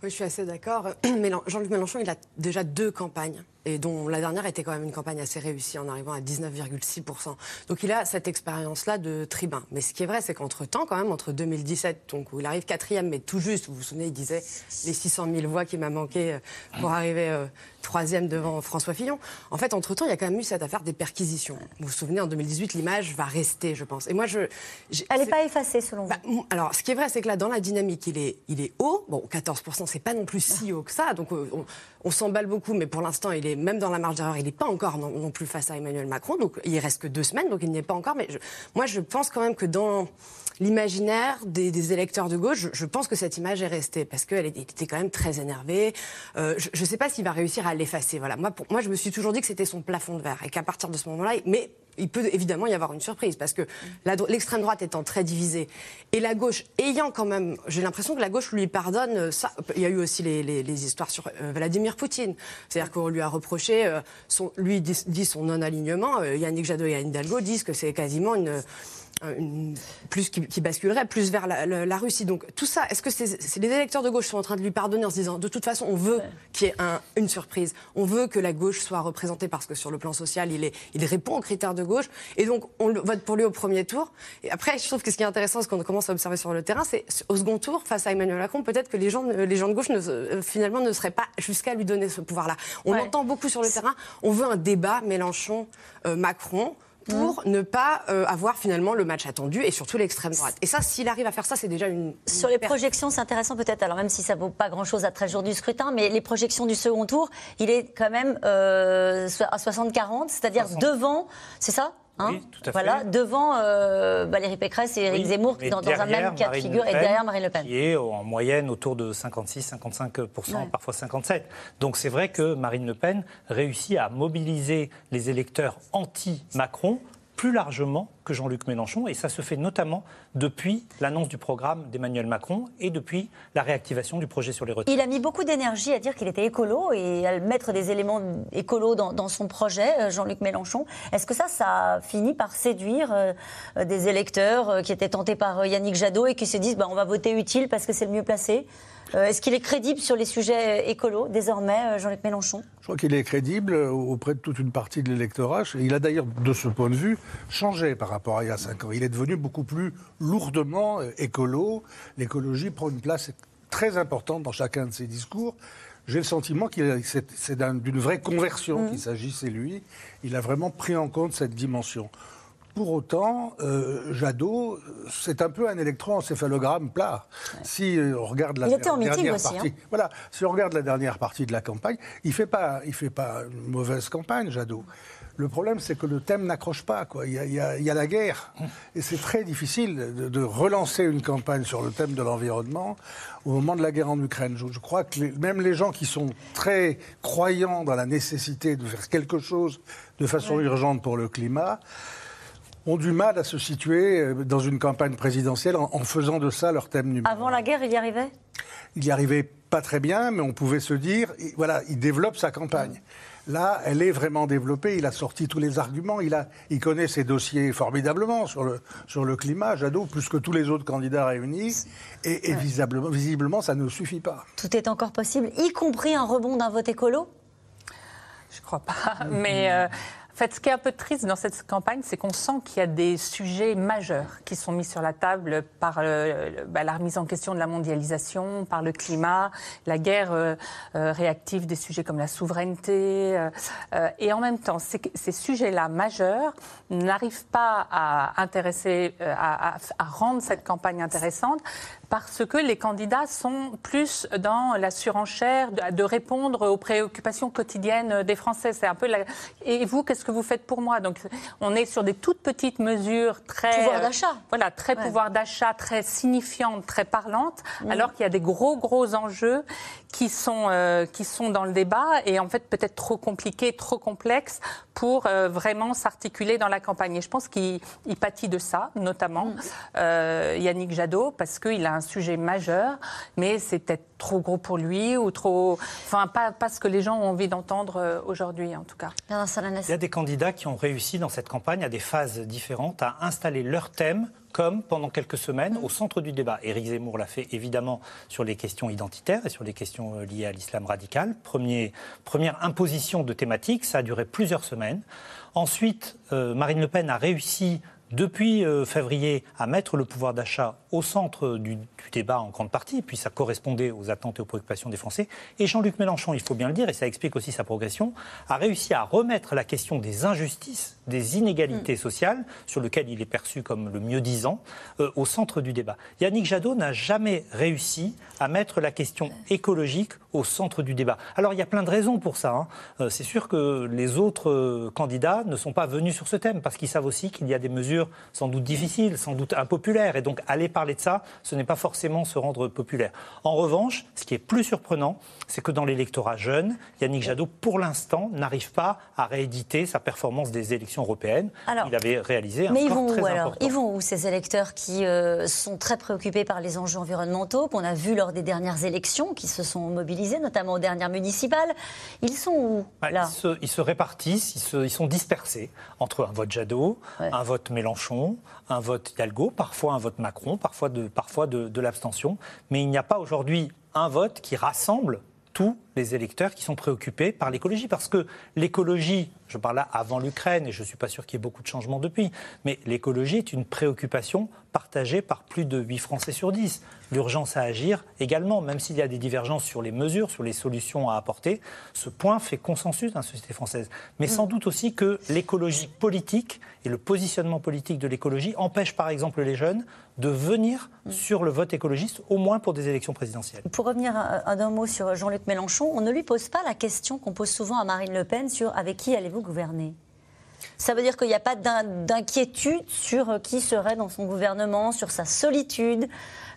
oui, je suis assez d'accord. Jean-Luc Mélenchon, il a déjà deux campagnes et dont la dernière était quand même une campagne assez réussie en arrivant à 19,6%. Donc il a cette expérience-là de tribun. Mais ce qui est vrai, c'est qu'entre-temps, quand même, entre 2017, donc où il arrive quatrième, mais tout juste, vous vous souvenez, il disait les 600 000 voix qui m'a manqué euh, pour arriver euh, troisième devant François Fillon. En fait, entre-temps, il y a quand même eu cette affaire des perquisitions. Vous vous souvenez, en 2018, l'image va rester, je pense. Et moi, je... Elle n'est pas effacée, selon bah, vous Alors, ce qui est vrai, c'est que là, dans la dynamique, il est, il est haut. Bon, 14%, c'est pas non plus si haut que ça. Donc, euh, on, on s'emballe beaucoup, mais pour l'instant, il est même dans la marge d'erreur, il n'est pas encore non, plus face à Emmanuel Macron. Donc il reste que deux semaines, donc il n'y est pas encore. Mais moi, je pense quand même que dans l'imaginaire des, électeurs de gauche, je, pense que cette image est restée parce qu'elle était quand même très énervée. Euh, je ne sais pas s'il va réussir à l'effacer. Voilà. Moi, pour, moi, je me suis toujours dit que c'était son plafond de verre et qu'à partir de ce moment-là, mais il peut évidemment y avoir une surprise parce que l'extrême droite étant très divisée et la gauche ayant quand même, j'ai l'impression que la gauche lui pardonne ça. Il y a eu aussi les, histoires sur euh, Vladimir Poutine, c'est-à-dire qu'on lui a reproché, euh, son, lui dit, son non-alignement. Yannick Jadot et Anne Hidalgo disent que c'est quasiment une plus qui, basculerait plus vers la, Russie. Donc tout ça, est-ce que c'est les électeurs de gauche sont en train de lui pardonner en se disant de toute façon on veut qu'il y ait une surprise, on veut que la gauche soit représentée parce que sur le plan social il, est, il répond aux critères de gauche et donc on vote pour lui au premier tour. Et après je trouve que ce qui est intéressant, ce qu'on commence à observer sur le terrain, c'est au second tour face à Emmanuel Macron, peut-être que les gens, les gens de gauche ne, finalement ne seraient pas jusqu'à lui donner ce pouvoir-là. On entend beaucoup sur le terrain, on veut un débat Mélenchon-Macron pour ne pas euh, avoir finalement le match attendu et surtout l'extrême droite. Et ça, s'il arrive à faire ça, c'est déjà une. Sur les projections, c'est intéressant peut-être, alors même si ça vaut pas grand-chose à 13 jours du scrutin, mais les projections du second tour, il est quand même euh, à 60-40, c'est-à-dire devant, c'est ça? Hein oui, tout à voilà, devant euh, Valérie Pécresse et Éric Zemmour, dans, un même cas de figure, et derrière Marine Le Pen. Qui est en moyenne autour de 56-55%, parfois 57%. Donc c'est vrai que Marine Le Pen réussit à mobiliser les électeurs anti-Macron plus largement que Jean-Luc Mélenchon, et ça se fait notamment depuis l'annonce du programme d'Emmanuel Macron et depuis la réactivation du projet sur les retraites. Il a mis beaucoup d'énergie à dire qu'il était écolo et à mettre des éléments écolos dans, son projet, euh, Jean-Luc Mélenchon. Est-ce que ça, ça a fini par séduire euh, des électeurs euh, qui étaient tentés par Yannick Jadot et qui se disent bah, on va voter utile parce que c'est le mieux placé? Est-ce qu'il est crédible sur les sujets écolos désormais, euh, Jean-Luc Mélenchon? Je crois qu'il est crédible auprès de toute une partie de l'électorat. Il a d'ailleurs, de ce point de vue, changé par rapport à il y a cinq ans. Il est devenu beaucoup plus lourdement euh, écolo. L'écologie prend une place très importante dans chacun de ses discours. J'ai le sentiment que c'est d'une vraie conversion mmh. qu'il s'agissait, lui. Il a vraiment pris en compte cette dimension. Pour autant, euh, Jadot, c'est un peu un électroencéphalogramme plat. Si euh, on regarde la dernière aussi, partie, hein. voilà, si on regarde la dernière partie de la campagne, il fait pas, il fait pas une mauvaise campagne, Jadot. Le problème, c'est que le thème n'accroche pas. Quoi. Il, y a, la guerre. Et c'est très difficile de, relancer une campagne sur le thème de l'environnement au moment de la guerre en Ukraine. Je, crois que même les gens qui sont très croyants dans la nécessité de faire quelque chose de façon urgente pour le climat, ont du mal à se situer euh, dans une campagne présidentielle en, faisant de ça leur thème numéro. Avant la guerre, il y arrivait? Il y arrivait pas très bien, mais on pouvait se dire, voilà, il développe sa campagne. Là, elle est vraiment développée. Il a sorti tous les arguments. Il, a, il connaît ses dossiers formidablement sur le, sur le climat, Jadot, plus que tous les autres candidats réunis. Et, visiblement, visiblement, ça ne suffit pas. Tout est encore possible, y compris un rebond d'un vote écolo? Je crois pas. Mais. Euh, fait, ce qui est un peu triste dans cette campagne, c'est qu'on sent qu'il y a des sujets majeurs qui sont mis sur la table par euh, bah, la remise en question de la mondialisation, par le climat, la guerre euh, euh, réactive des sujets comme la souveraineté. et en même temps, ces, sujets-là majeurs n'arrivent pas à intéresser, à, rendre cette campagne intéressante parce que les candidats sont plus dans la surenchère de, répondre aux préoccupations quotidiennes des Français. C'est un peu. Et vous, qu'est-ce que vous faites pour moi. Donc, on est sur des toutes petites mesures très pouvoir d'achat. voilà, très pouvoir d'achat, très signifiantes, très parlantes, alors qu'il y a des gros gros enjeux qui sont euh, qui sont dans le débat et en fait peut-être trop compliqués, trop complexes pour euh, vraiment s'articuler dans la campagne. Et je pense qu'il pâtit de ça, notamment mm. euh, Yannick Jadot, parce qu'il a un sujet majeur, mais c'est peut-être trop gros pour lui ou trop. Enfin, pas, pas ce que les gens ont envie d'entendre euh, aujourd'hui, en tout cas. Il y a des candidats qui ont réussi dans cette campagne à des phases différentes à installer leur thème comme pendant quelques semaines au centre du débat. Éric Zemmour l'a fait évidemment sur les questions identitaires et sur les questions euh, liées à l'islam radical. Première imposition de thématique, ça a duré plusieurs semaines. Ensuite, euh, Marine Le Pen a réussi depuis février à mettre le pouvoir d'achat au centre du, débat en grande partie, puis ça correspondait aux attentes et aux préoccupations des Français. Et Jean-Luc Mélenchon, il faut bien le dire, et ça explique aussi sa progression, a réussi à remettre la question des injustices, des inégalités mm. sociales, sur lequel il est perçu comme le mieux disant, euh, au centre du débat. Yannick Jadot n'a jamais réussi à mettre la question écologique au centre du débat. Alors il y a plein de raisons pour ça. Hein. Euh, c'est sûr que les autres euh, candidats ne sont pas venus sur ce thème, parce qu'ils savent aussi qu'il y a des mesures sans doute difficiles, sans doute impopulaires, et donc aller parler de ça, ce n'est pas forcément se rendre populaire. En revanche, ce qui est plus surprenant, c'est que dans l'électorat jeune, Yannick Jadot, pour l'instant, n'arrive pas à rééditer sa performance des élections européennes, il avait réalisé un mais ils vont où, alors Ils vont où ces électeurs qui euh, sont très préoccupés par les enjeux environnementaux qu'on a vus lors des dernières élections, qui se sont mobilisés, notamment aux dernières municipales? Ils sont où là? ils, se, répartissent, ils, sont dispersés entre un vote Jadot, un vote Mélenchon, un vote Hidalgo, parfois un vote Macron, parfois de, parfois de l'abstention. Mais il n'y a pas aujourd'hui un vote qui rassemble tous les électeurs qui sont préoccupés par l'écologie. Parce que l'écologie, je parle là avant l'Ukraine, et je ne suis pas sûr qu'il y ait beaucoup de changements depuis, mais l'écologie est une préoccupation partagée par plus de 8 Français sur 10. L'urgence à agir également, même s'il y a des divergences sur les mesures, sur les solutions à apporter, ce point fait consensus dans la société française. Mais sans doute aussi que l'écologie politique et le positionnement politique de l'écologie empêchent par exemple les jeunes de venir sur le vote écologiste, au moins pour des élections présidentielles. Pour revenir d'un mot sur Jean-Luc Mélenchon, on ne lui pose pas la question qu'on pose souvent à Marine Le Pen sur avec qui allez-vous gouverner ça veut dire qu'il n'y a pas d'inquiétude sur qui serait dans son gouvernement, sur sa solitude,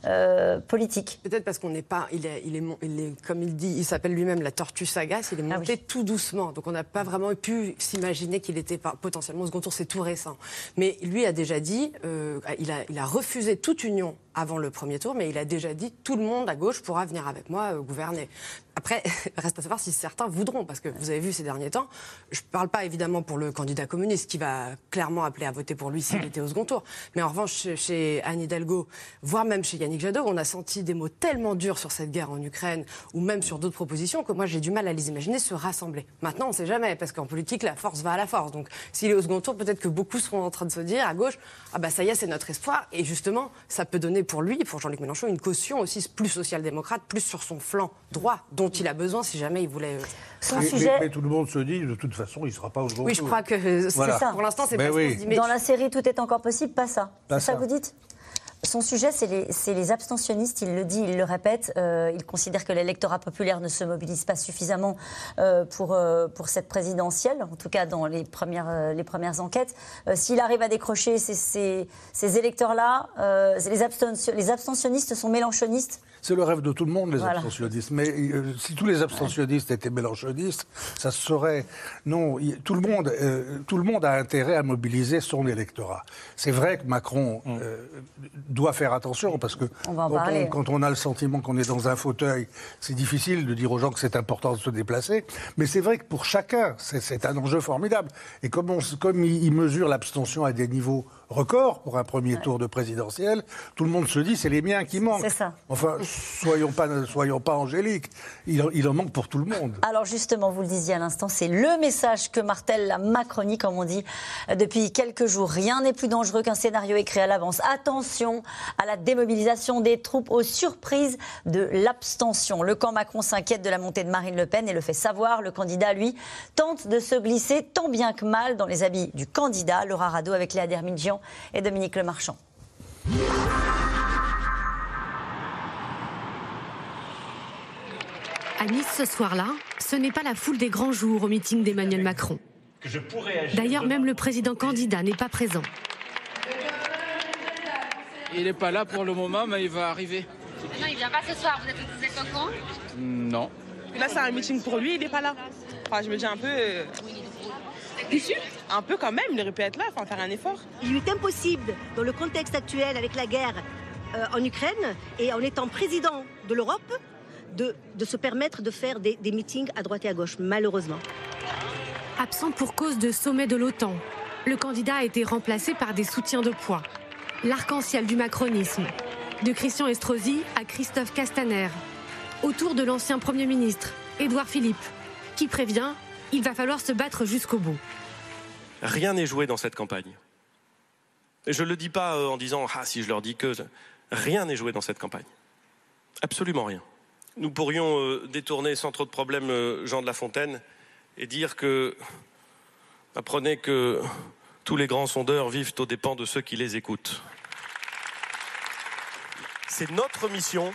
euh, politique. Peut-être parce qu'on n'est pas. Il est, il, est, il est, comme il dit, il s'appelle lui-même la tortue sagace. Il est ah monté tout doucement. Donc on n'a pas vraiment pu s'imaginer qu'il était potentiellement au second tour. C'est tout récent. Mais lui a déjà dit, euh, il, a, il a refusé toute union avant le premier tour, mais il a déjà dit tout le monde à gauche pourra venir avec moi euh, gouverner. Après, reste à savoir si certains voudront, parce que vous avez vu ces derniers temps, je ne parle pas évidemment pour le candidat communiste qui va clairement appeler à voter pour lui s'il était au second tour, mais en revanche chez Anne Hidalgo, voire même chez Yannick Jadot, on a senti des mots tellement durs sur cette guerre en Ukraine ou même sur d'autres propositions que moi j'ai du mal à les imaginer se rassembler. Maintenant, on ne sait jamais, parce qu'en politique, la force va à la force. Donc s'il est au second tour, peut-être que beaucoup seront en train de se dire à gauche, ah bah ça y est, c'est notre espoir, et justement, ça peut donner pour lui, pour Jean-Luc Mélenchon, une caution aussi plus social-démocrate, plus sur son flanc droit, dont il a besoin si jamais il voulait. Euh, sujet... mais, tout le monde se dit, de toute façon, il ne sera pas au Oui, je crois que c'est ça. Pour l'instant, c'est pas oui. dit. Mais... Dans la série Tout est encore possible, pas ça. C'est ça que vous dites? Son sujet, c'est les, abstentionnistes. Il le dit, il le répète. Euh, il considère que l'électorat populaire ne se mobilise pas suffisamment euh, pour, euh, pour cette présidentielle, en tout cas dans les premières, les premières enquêtes. S'il arrive à décrocher ces, ces, ces électeurs-là, les, les abstentionnistes sont mélanchonistes c'est le rêve de tout le monde, les abstentionnistes. Mais euh, si tous les abstentionnistes étaient mélanchonistes, ça serait. Non, tout, le monde, euh, tout le monde a intérêt à mobiliser son électorat. C'est vrai que Macron euh, doit faire attention parce que quand, on, a le sentiment qu'on est dans un fauteuil, c'est difficile de dire aux gens que c'est important de se déplacer. Mais c'est vrai que pour chacun, c'est un enjeu formidable. Et comme, comme il mesure l'abstention à des niveaux record pour un premier tour de présidentiel. Tout le monde se dit c'est les miens qui manquent. C'est ça. Enfin, soyons pas, soyons pas angéliques. Il, il, en manque pour tout le monde. Alors justement, vous le disiez à l'instant, c'est le message que martèle la Macronie, comme on dit depuis quelques jours. Rien n'est plus dangereux qu'un scénario écrit à l'avance. Attention à la démobilisation des troupes aux surprises de l'abstention. Le camp Macron s'inquiète de la montée de Marine Le Pen et le fait savoir. Le candidat, lui, tente de se glisser tant bien que mal dans les habits du candidat. Laura Rado avec Léa Dermidjian et Dominique Lemarchand. À Nice ce soir-là, ce n'est pas la foule des grands jours au meeting d'Emmanuel Macron. D'ailleurs, même le président candidat n'est pas présent. Il n'est pas là pour le moment, mais il va arriver. Non, il vient pas ce soir. Vous êtes, vous êtes au courant? Non. Là, c'est un meeting pour lui, il n'est pas là. Enfin, je me dis un peu. Euh, Déçu Un peu quand même, il aurait pu être là, enfin faire un effort. Il est impossible, dans le contexte actuel avec la guerre euh, en Ukraine et en étant président de l'Europe, de, se permettre de faire des, des meetings à droite et à gauche, malheureusement. Absent pour cause de sommet de l'OTAN, le candidat a été remplacé par des soutiens de poids. L'arc-en-ciel du macronisme, de Christian Estrosi à Christophe Castaner, autour de l'ancien Premier ministre, Édouard Philippe, qui prévient il va falloir se battre jusqu'au bout. Rien n'est joué dans cette campagne. Et je ne le dis pas euh, en disant Ah, si je leur dis que. Rien n'est joué dans cette campagne. Absolument rien. Nous pourrions euh, détourner sans trop de problèmes euh, Jean de La Fontaine et dire que. Apprenez que tous les grands sondeurs vivent aux dépens de ceux qui les écoutent. C'est notre mission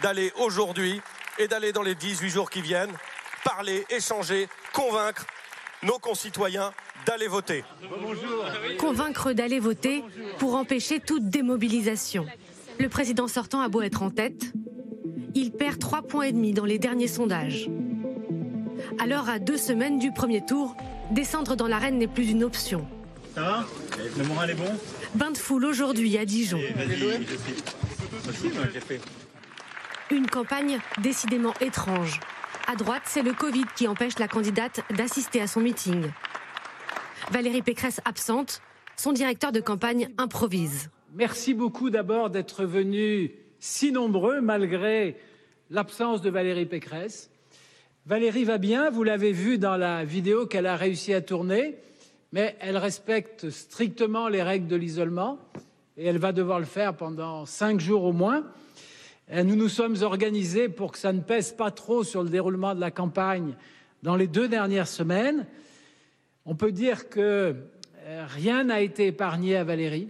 d'aller aujourd'hui et d'aller dans les 18 jours qui viennent parler, échanger, convaincre nos concitoyens d'aller voter. Convaincre d'aller voter pour empêcher toute démobilisation. Le président sortant a beau être en tête, il perd 3 points et demi dans les derniers sondages. Alors, à deux semaines du premier tour, descendre dans l'arène n'est plus une option. Ça va? Le moral est bon? Bain de foule aujourd'hui à Dijon. Une campagne décidément étrange. À droite, c'est le Covid qui empêche la candidate d'assister à son meeting. Valérie Pécresse absente, son directeur de campagne improvise. Merci beaucoup d'abord d'être venus si nombreux malgré l'absence de Valérie Pécresse. Valérie va bien, vous l'avez vu dans la vidéo qu'elle a réussi à tourner, mais elle respecte strictement les règles de l'isolement et elle va devoir le faire pendant cinq jours au moins. Nous nous sommes organisés pour que ça ne pèse pas trop sur le déroulement de la campagne dans les deux dernières semaines. On peut dire que euh, rien n'a été épargné à Valérie.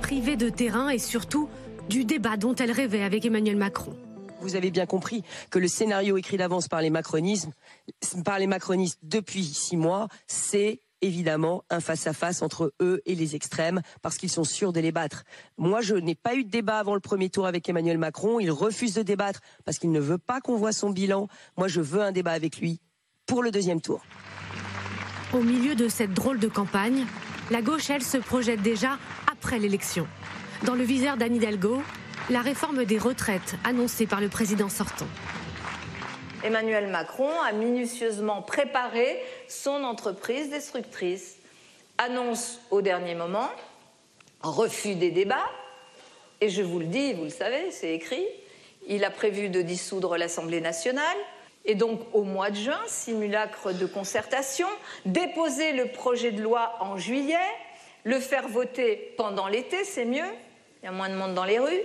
Privée de terrain et surtout du débat dont elle rêvait avec Emmanuel Macron. Vous avez bien compris que le scénario écrit d'avance par les macronismes, par les macronistes depuis six mois, c'est évidemment un face-à-face entre eux et les extrêmes parce qu'ils sont sûrs de les battre. Moi, je n'ai pas eu de débat avant le premier tour avec Emmanuel Macron. Il refuse de débattre parce qu'il ne veut pas qu'on voit son bilan. Moi, je veux un débat avec lui pour le deuxième tour. Au milieu de cette drôle de campagne, la gauche, elle, se projette déjà après l'élection. Dans le viseur d'Anne Hidalgo, la réforme des retraites annoncée par le président sortant. Emmanuel Macron a minutieusement préparé son entreprise destructrice. Annonce au dernier moment, refus des débats, et je vous le dis, vous le savez, c'est écrit, il a prévu de dissoudre l'Assemblée nationale, et donc au mois de juin, simulacre de concertation, déposer le projet de loi en juillet, le faire voter pendant l'été, c'est mieux, il y a moins de monde dans les rues.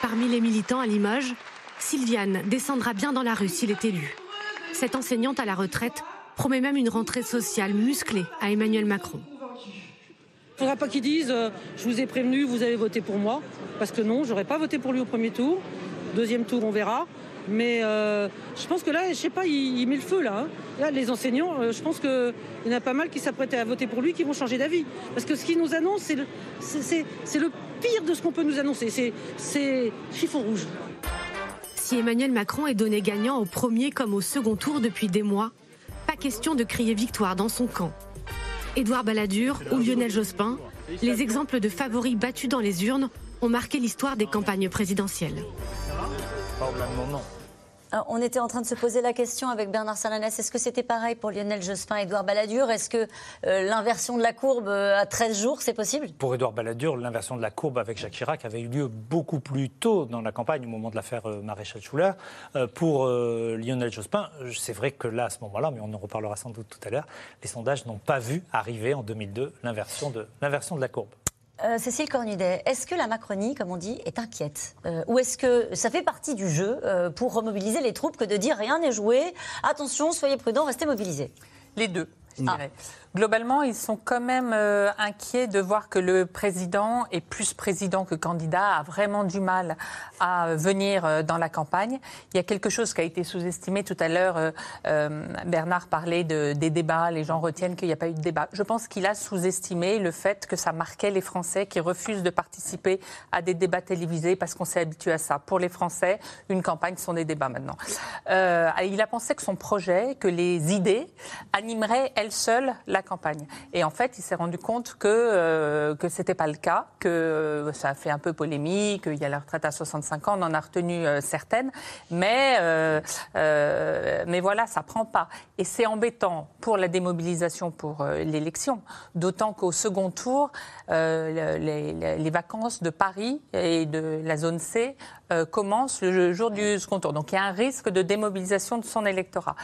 Parmi les militants à Limoges, Sylviane descendra bien dans la rue s'il est élu. Cette enseignante à la retraite promet même une rentrée sociale musclée à Emmanuel Macron. Il ne faudra pas qu'ils disent euh, Je vous ai prévenu, vous avez voté pour moi. Parce que non, j'aurais pas voté pour lui au premier tour. Deuxième tour, on verra. Mais euh, je pense que là, je sais pas, il, met le feu là. Hein. Les enseignants, euh, je pense qu'il y en a pas mal qui s'apprêtaient à voter pour lui qui vont changer d'avis. Parce que ce qu'il nous annonce, c'est le, pire de ce qu'on peut nous annoncer. C'est chiffon rouge. Si Emmanuel Macron est donné gagnant au premier comme au second tour depuis des mois, pas question de crier victoire dans son camp. Édouard Balladur ou Lionel Jospin, les exemples de favoris battus dans les urnes ont marqué l'histoire des campagnes présidentielles. Euh, on était en train de se poser la question avec Bernard Salanès. Est-ce que c'était pareil pour Lionel Jospin et Édouard Balladur? Est-ce que euh, l'inversion de la courbe euh, à 13 jours, c'est possible? Pour Édouard Balladur, l'inversion de la courbe avec Jacques Chirac avait eu lieu beaucoup plus tôt dans la campagne, au moment de l'affaire Maréchal Schuller. pour Lionel Jospin, c'est vrai que là, à ce moment-là, mais on en reparlera sans doute tout à l'heure, les sondages n'ont pas vu arriver en 2002 l'inversion de la courbe. Euh, Cécile Cornudet, est-ce que la Macronie, comme on dit, est inquiète euh, Ou est-ce que ça fait partie du jeu euh, pour remobiliser les troupes que de dire rien n'est joué? Attention, soyez prudents, restez mobilisés. Les deux, je dirais. Globalement, ils sont quand même euh, inquiets de voir que le président est plus président que candidat, a vraiment du mal à venir euh, dans la campagne. Il y a quelque chose qui a été sous-estimé tout à l'heure. Euh, Bernard parlait de, des débats, les gens retiennent qu'il n'y a pas eu de débat. Je pense qu'il a sous-estimé le fait que ça marquait les Français qui refusent de participer à des débats télévisés parce qu'on s'est habitué à ça. Pour les Français, une campagne sont des débats maintenant. il a pensé que son projet, que les idées animeraient elles seules la campagne. Et en fait, il s'est rendu compte que euh, que c'était pas le cas, que euh, ça a fait un peu polémique. Il y a la retraite à 65 ans, on en a retenu euh, certaines, mais mais voilà, ça prend pas. Et c'est embêtant pour la démobilisation pour l'élection, d'autant qu'au second tour, les, vacances de Paris et de la zone C commencent le jour du second tour. Donc il y a un risque de démobilisation de son électorat.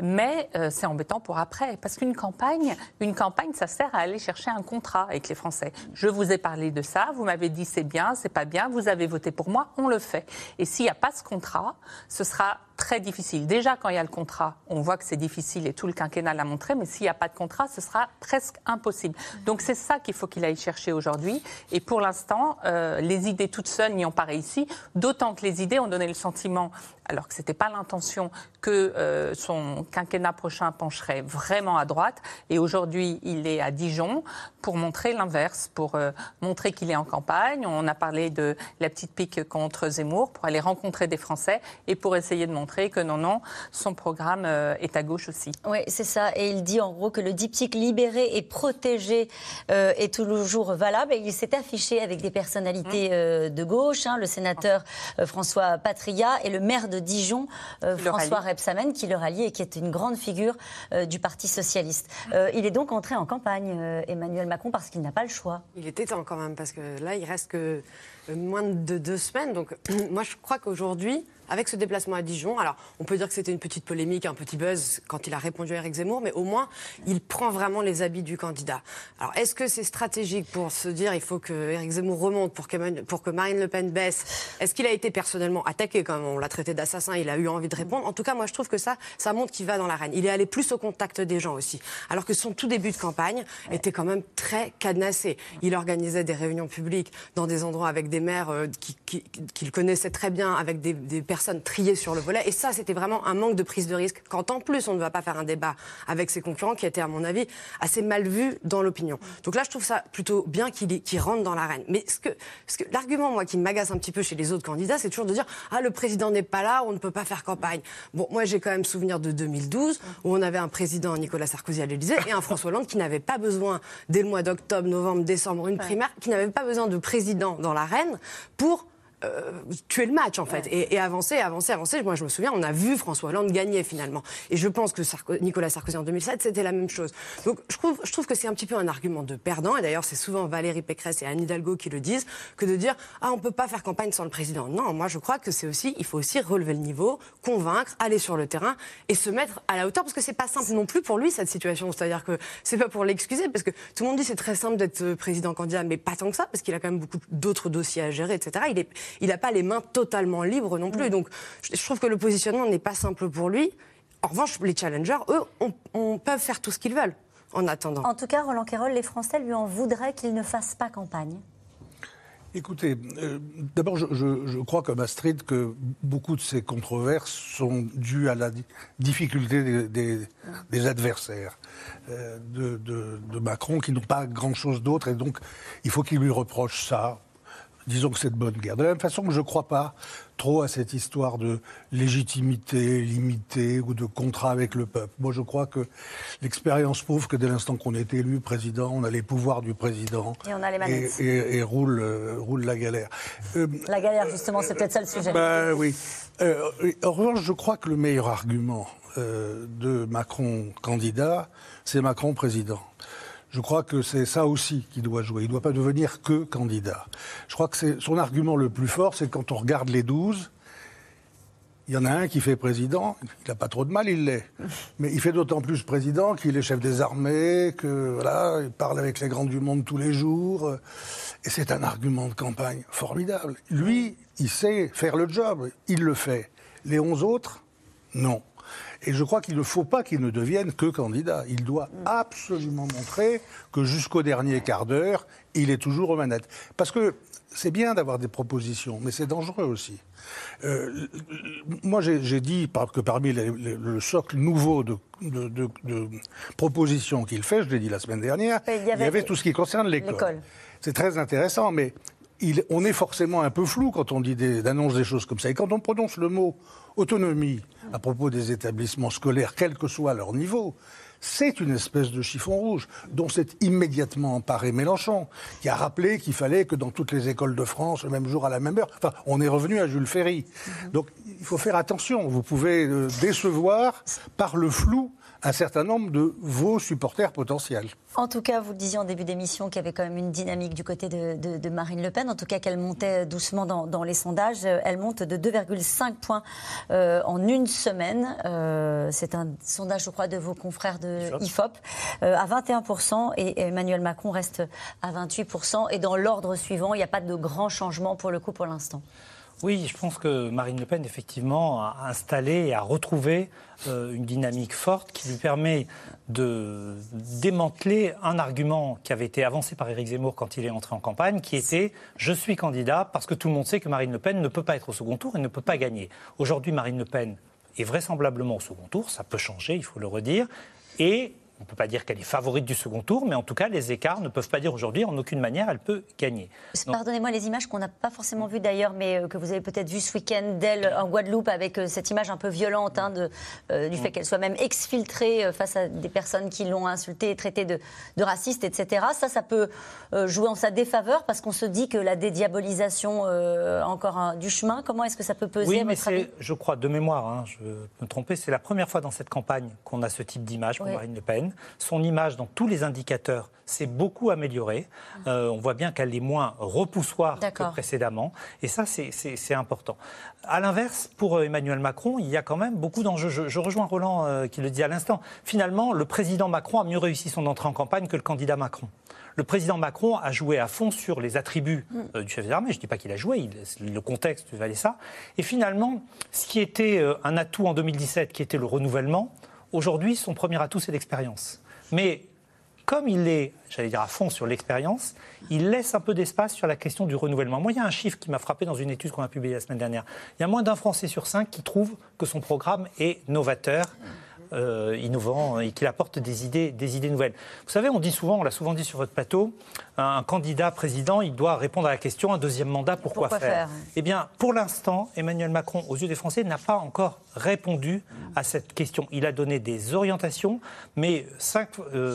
Mais c'est embêtant pour après, parce qu'une campagne, une campagne, ça sert à aller chercher un contrat avec les Français. Je vous ai parlé de ça, vous m'avez dit c'est bien, c'est pas bien, vous avez voté pour moi, on le fait. Et s'il n'y a pas ce contrat, ce sera très difficile. Déjà, quand il y a le contrat, on voit que c'est difficile et tout le quinquennat l'a montré, mais s'il n'y a pas de contrat, ce sera presque impossible. Donc c'est ça qu'il faut qu'il aille chercher aujourd'hui. Et pour l'instant, euh, les idées toutes seules n'y ont pas réussi, d'autant que les idées ont donné le sentiment alors que ce n'était pas l'intention que euh, son quinquennat prochain pencherait vraiment à droite. Et aujourd'hui, il est à Dijon pour montrer l'inverse, pour euh, montrer qu'il est en campagne. On a parlé de la petite pique contre Zemmour, pour aller rencontrer des Français et pour essayer de montrer que non, non, son programme euh, est à gauche aussi. Oui, c'est ça. Et il dit en gros que le diptyque libéré et protégé est toujours valable. Et il s'est affiché avec des personnalités mmh. de gauche, hein, le sénateur François Patria et le maire de Dijon, François Rebsamen, qui le rallie et qui est une grande figure du Parti socialiste. il est donc entré en campagne, Emmanuel Macron parce qu'il n'a pas le choix. Il était temps quand même, parce que là, il reste que moins de deux semaines. Donc, moi, je crois qu'aujourd'hui, avec ce déplacement à Dijon. Alors, on peut dire que c'était une petite polémique, un petit buzz quand il a répondu à Eric Zemmour, mais au moins, il prend vraiment les habits du candidat. Alors, est-ce que c'est stratégique pour se dire il faut que Eric Zemmour remonte pour que, Marine Le Pen baisse? Est-ce qu'il a été personnellement attaqué, comme on l'a traité d'assassin Il a eu envie de répondre? En tout cas, moi, je trouve que ça, ça montre qu'il va dans l'arène. Il est allé plus au contact des gens aussi. Alors que son tout début de campagne était quand même très cadenassé. Il organisait des réunions publiques dans des endroits avec des maires euh, qu'il connaissait très bien, avec des, des triées sur le volet. Et ça, c'était vraiment un manque de prise de risque. Quand en plus, on ne va pas faire un débat avec ses concurrents, qui était, à mon avis, assez mal vu dans l'opinion. Donc là, je trouve ça plutôt bien qu'il rentre dans l'arène. Mais ce que, ce que l'argument, moi, qui m'agace un petit peu chez les autres candidats, c'est toujours de dire Ah, le président n'est pas là, on ne peut pas faire campagne. Bon, moi, j'ai quand même souvenir de 2012, où on avait un président, Nicolas Sarkozy, à l'Élysée, et un François Hollande qui n'avait pas besoin, dès le mois d'octobre, novembre, décembre, une primaire, qui n'avait pas besoin de président dans l'arène pour euh, tuer le match en fait et, avancer, avancer, avancer. Moi je me souviens, on a vu François Hollande gagner finalement. Et je pense que Nicolas Sarkozy en 2007 c'était la même chose. Donc je trouve, je trouve que c'est un petit peu un argument de perdant. Et d'ailleurs c'est souvent Valérie Pécresse et Anne Hidalgo qui le disent que de dire ah on peut pas faire campagne sans le président. Non, moi je crois que c'est aussi il faut aussi relever le niveau, convaincre, aller sur le terrain et se mettre à la hauteur parce que c'est pas simple non plus pour lui cette situation. C'est-à-dire que c'est pas pour l'excuser parce que tout le monde dit c'est très simple d'être président candidat, mais pas tant que ça parce qu'il a quand même beaucoup d'autres dossiers à gérer, etc. Il est il n'a pas les mains totalement libres non plus. Mm. Donc je trouve que le positionnement n'est pas simple pour lui. En revanche, les challengers, eux, on, peuvent faire tout ce qu'ils veulent en attendant. En tout cas, Roland Quérol, les Français lui en voudraient qu'il ne fasse pas campagne. Écoutez, euh, d'abord, je, crois comme Astrid que beaucoup de ces controverses sont dues à la difficulté des, adversaires euh, de, de, Macron qui n'ont pas grand-chose d'autre et donc il faut qu'il lui reproche ça disons que c'est de bonne guerre. De la même façon que je ne crois pas trop à cette histoire de légitimité limitée ou de contrat avec le peuple. Moi, je crois que l'expérience prouve que dès l'instant qu'on est élu président, on a les pouvoirs du président. Et on a les manettes. Et, roule, euh, roule la galère. Euh, la galère, justement, c'est peut-être ça le sujet. Ben oui. Euh, en revanche, je crois que le meilleur argument de Macron candidat, c'est Macron président. Je crois que c'est ça aussi qui doit jouer. Il ne doit pas devenir que candidat. Je crois que son argument le plus fort, c'est quand on regarde les 12, il y en a un qui fait président, il n'a pas trop de mal, il l'est. Mais il fait d'autant plus président qu'il est chef des armées, que voilà, il parle avec les grands du monde tous les jours. Et c'est un argument de campagne formidable. Lui, il sait faire le job, il le fait. Les 11 autres, non. Et je crois qu'il ne faut pas qu'il ne devienne que candidat. Il doit absolument montrer que jusqu'au dernier quart d'heure, il est toujours aux manettes. Parce que c'est bien d'avoir des propositions, mais c'est dangereux aussi. Euh, moi, j'ai dit que parmi le socle nouveau de, propositions qu'il fait, je l'ai dit la semaine dernière, il y avait, tout ce qui concerne l'école. C'est très intéressant, mais on est forcément un peu flou quand on dit d'annonce des choses comme ça. Et quand on prononce le mot autonomie à propos des établissements scolaires, quel que soit leur niveau, c'est une espèce de chiffon rouge dont s'est immédiatement emparé Mélenchon, qui a rappelé qu'il fallait que dans toutes les écoles de France, le même jour à la même heure, enfin, on est revenu à Jules Ferry. Mhm. Donc, il faut faire attention. Vous pouvez euh, décevoir par le flou un certain nombre de vos supporters potentiels. En tout cas, vous le disiez en début d'émission qu'il y avait quand même une dynamique du côté de, Marine Le Pen, en tout cas qu'elle montait doucement dans, les sondages. Elle monte de 2,5 points euh, en une semaine. Euh, c'est un sondage, je crois, de vos confrères de IFOP, euh, à 21%, et Emmanuel Macron reste à 28%. Et dans l'ordre suivant, il n'y a pas de grand changement pour le coup pour l'instant. Oui, je pense que Marine Le Pen, effectivement, a installé et a retrouvé euh, une dynamique forte qui lui permet de démanteler un argument qui avait été avancé par Éric Zemmour quand il est entré en campagne, qui était je suis candidat parce que tout le monde sait que Marine Le Pen ne peut pas être au second tour et ne peut pas gagner. Aujourd'hui, Marine Le Pen est vraisemblablement au second tour, ça peut changer, il faut le redire, et on ne peut pas dire qu'elle est favorite du second tour, mais en tout cas, les écarts ne peuvent pas dire aujourd'hui en aucune manière elle peut gagner. Pardonnez-moi les images qu'on n'a pas forcément vues d'ailleurs, mais euh, que vous avez peut-être vues ce week-end d'elle en Guadeloupe avec euh, cette image un peu violente hein, de, euh, du fait mm. qu'elle soit même exfiltrée face à des personnes qui l'ont insultée et traitée de, de, raciste, etc. Ça, ça peut jouer en sa défaveur parce qu'on se dit que la dédiabolisation encore du chemin. Comment est-ce que ça peut peser Oui, mais c'est, je crois, de mémoire, hein, je peux me tromper, c'est la première fois dans cette campagne qu'on a ce type d'image pour Marine Le Pen. Son image dans tous les indicateurs s'est beaucoup améliorée. Euh, on voit bien qu'elle est moins repoussoire que précédemment. Et ça, c'est important. À l'inverse, pour euh, Emmanuel Macron, il y a quand même beaucoup d'enjeux. Je, rejoins Roland euh, qui le dit à l'instant. Finalement, le président Macron a mieux réussi son entrée en campagne que le candidat Macron. Le président Macron a joué à fond sur les attributs mm. du chef des armées. Je ne dis pas qu'il a joué, le contexte valait ça. Et finalement, ce qui était un atout en 2017, qui était le renouvellement, aujourd'hui, son premier atout, c'est l'expérience. Mais comme il est, j'allais dire, à fond sur l'expérience, il laisse un peu d'espace sur la question du renouvellement. Moi, il y a un chiffre qui m'a frappé dans une étude qu'on a publiée la semaine dernière. Il y a moins d'un Français sur cinq qui trouve que son programme est novateur. Euh, innovant et qu'il apporte des idées, des idées nouvelles. Vous savez, on dit souvent, on l'a souvent dit sur votre plateau, un candidat président, il doit répondre à la question un deuxième mandat, pourquoi, faire, Eh bien, pour l'instant, Emmanuel Macron, aux yeux des Français, n'a pas encore répondu à cette question. Il a donné des orientations, mais 5,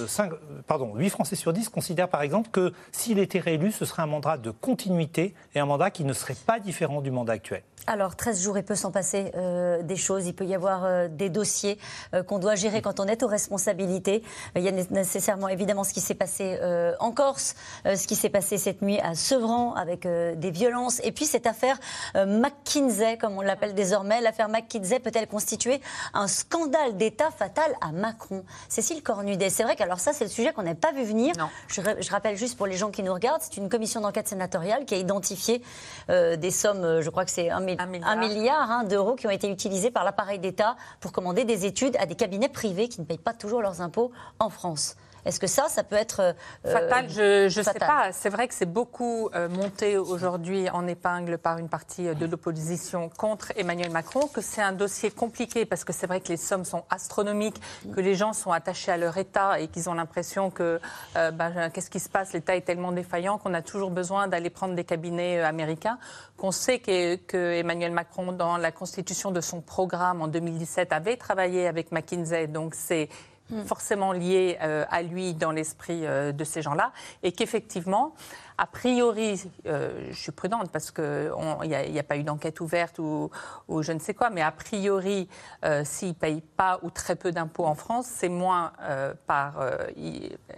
5, euh, 8 Français sur 10 considèrent par exemple que s'il était réélu, ce serait un mandat de continuité et un mandat qui ne serait pas différent du mandat actuel. Alors, 13 jours, il peut s'en passer euh, des choses. Il peut y avoir euh, des dossiers qu'on doit gérer quand on est aux responsabilités. il y a nécessairement, évidemment, ce qui s'est passé en Corse, ce qui s'est passé cette nuit à Sevran avec des violences. Et puis, cette affaire McKinsey, comme on l'appelle désormais. L'affaire McKinsey peut-elle constituer un scandale d'État fatal à Macron? Cécile Cornudet, c'est vrai qu'alors ça, c'est le sujet qu'on n'avait pas vu venir. Je, je, rappelle juste pour les gens qui nous regardent, c'est une commission d'enquête sénatoriale qui a identifié des sommes, je crois que c'est un milliard, hein, d'euros qui ont été utilisés par l'appareil d'État pour commander des études à des cabinets privés qui ne payent pas toujours leurs impôts en France. Est-ce que ça, ça peut être euh, fatal Je ne sais pas. C'est vrai que c'est beaucoup euh, monté aujourd'hui en épingle par une partie euh, de l'opposition contre Emmanuel Macron, que c'est un dossier compliqué parce que c'est vrai que les sommes sont astronomiques, que les gens sont attachés à leur État et qu'ils ont l'impression que ben, qu'est-ce qui se passe? L'État est tellement défaillant qu'on a toujours besoin d'aller prendre des cabinets américains. Qu'on sait que, que Emmanuel Macron, dans la constitution de son programme en 2017, avait travaillé avec McKinsey. Donc c'est Mm. forcément lié euh, à lui dans l'esprit euh, de ces gens-là, et qu'effectivement, a priori, euh, je suis prudente parce qu'il n'y a, a, pas eu d'enquête ouverte ou, ou, je ne sais quoi, mais a priori, euh, s'ils ne payent pas ou très peu d'impôts en France, c'est moins, euh, par,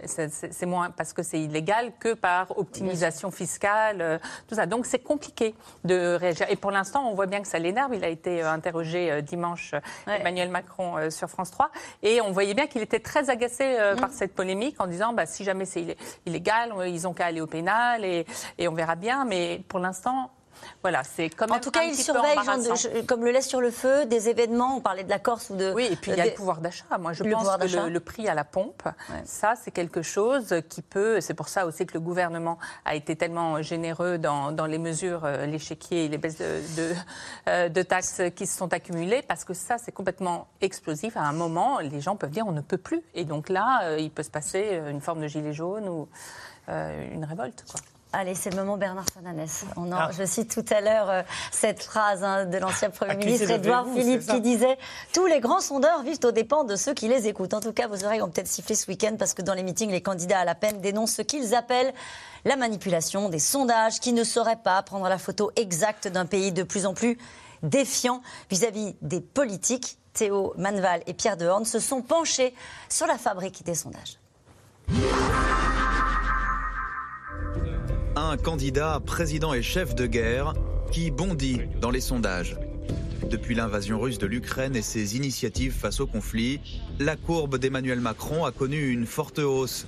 c'est moins parce que c'est illégal que par optimisation fiscale, tout ça. Donc c'est compliqué de réagir. Et pour l'instant, on voit bien que ça l'énerve. Il a été interrogé dimanche, Emmanuel Macron, sur France 3, et on voyait bien qu'il était très agacé par mm. cette polémique en disant bah, si jamais c'est illégal, ils ont qu'à aller au pénal et, on verra bien. Mais pour l'instant, voilà, c'est quand En tout cas, il surveille, comme le laisse sur le feu, des événements. On parlait de la Corse ou de. Oui, et puis il y a le pouvoir d'achat. Moi, je pense que le, prix à la pompe, ça, c'est quelque chose qui peut. C'est pour ça aussi que le gouvernement a été tellement généreux dans, les mesures, euh, l'échiquier et les baisses de, euh, de, taxes qui se sont accumulées, parce que ça, c'est complètement explosif. À un moment, les gens peuvent dire on ne peut plus. Et donc là, euh, il peut se passer une forme de gilet jaune ou une révolte. Quoi. Allez, c'est le moment Bernard. On ah. Je cite tout à l'heure euh, cette phrase hein, de l'ancien Premier ministre Édouard Philippe qui disait Tous les grands sondeurs vivent aux dépens de ceux qui les écoutent. En tout cas, vos oreilles ont peut-être sifflé ce week-end parce que dans les meetings, les candidats à la peine dénoncent ce qu'ils appellent la manipulation des sondages qui ne sauraient pas prendre la photo exacte d'un pays de plus en plus défiant vis-à-vis des politiques. Théo Manval et Pierre Dehorne se sont penchés sur la fabrique des sondages un candidat président et chef de guerre qui bondit dans les sondages. Depuis l'invasion russe de l'Ukraine et ses initiatives face au conflit, la courbe d'Emmanuel Macron a connu une forte hausse.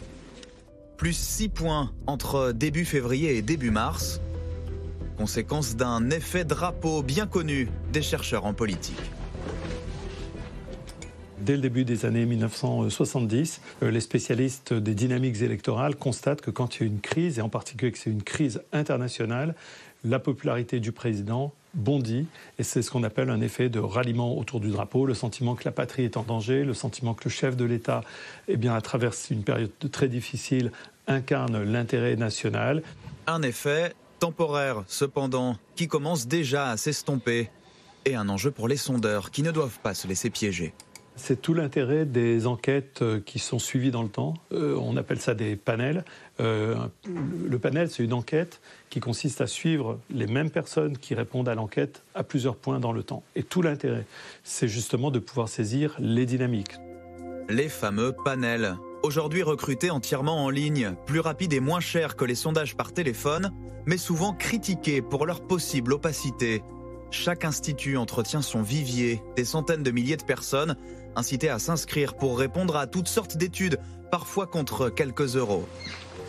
Plus 6 points entre début février et début mars. conséquence d'un effet drapeau bien connu des chercheurs en politique. Dès le début des années 1970, euh, les spécialistes des dynamiques électorales constatent que quand il y a une crise, et en particulier que c'est une crise internationale, la popularité du président bondit, et c'est ce qu'on appelle un effet de ralliement autour du drapeau, le sentiment que la patrie est en danger, le sentiment que le chef de l'État, eh bien, à travers une période très difficile, incarne l'intérêt national. Un effet temporaire, cependant, qui commence déjà à s'estomper, et un enjeu pour les sondeurs qui ne doivent pas se laisser piéger. C'est tout l'intérêt des enquêtes euh, qui sont suivies dans le temps. Euh, on appelle ça des panels. Euh, le panel, c'est une enquête qui consiste à suivre les mêmes personnes qui répondent à l'enquête à plusieurs points dans le temps. Et tout l'intérêt, c'est justement de pouvoir saisir les dynamiques. Les fameux panels. Aujourd'hui recrutés entièrement en ligne, plus rapides et moins chers que les sondages par téléphone, mais souvent critiqués pour leur possible opacité. Chaque institut entretient son vivier, des centaines de milliers de personnes incitées à s'inscrire pour répondre à toutes sortes d'études, parfois contre quelques euros.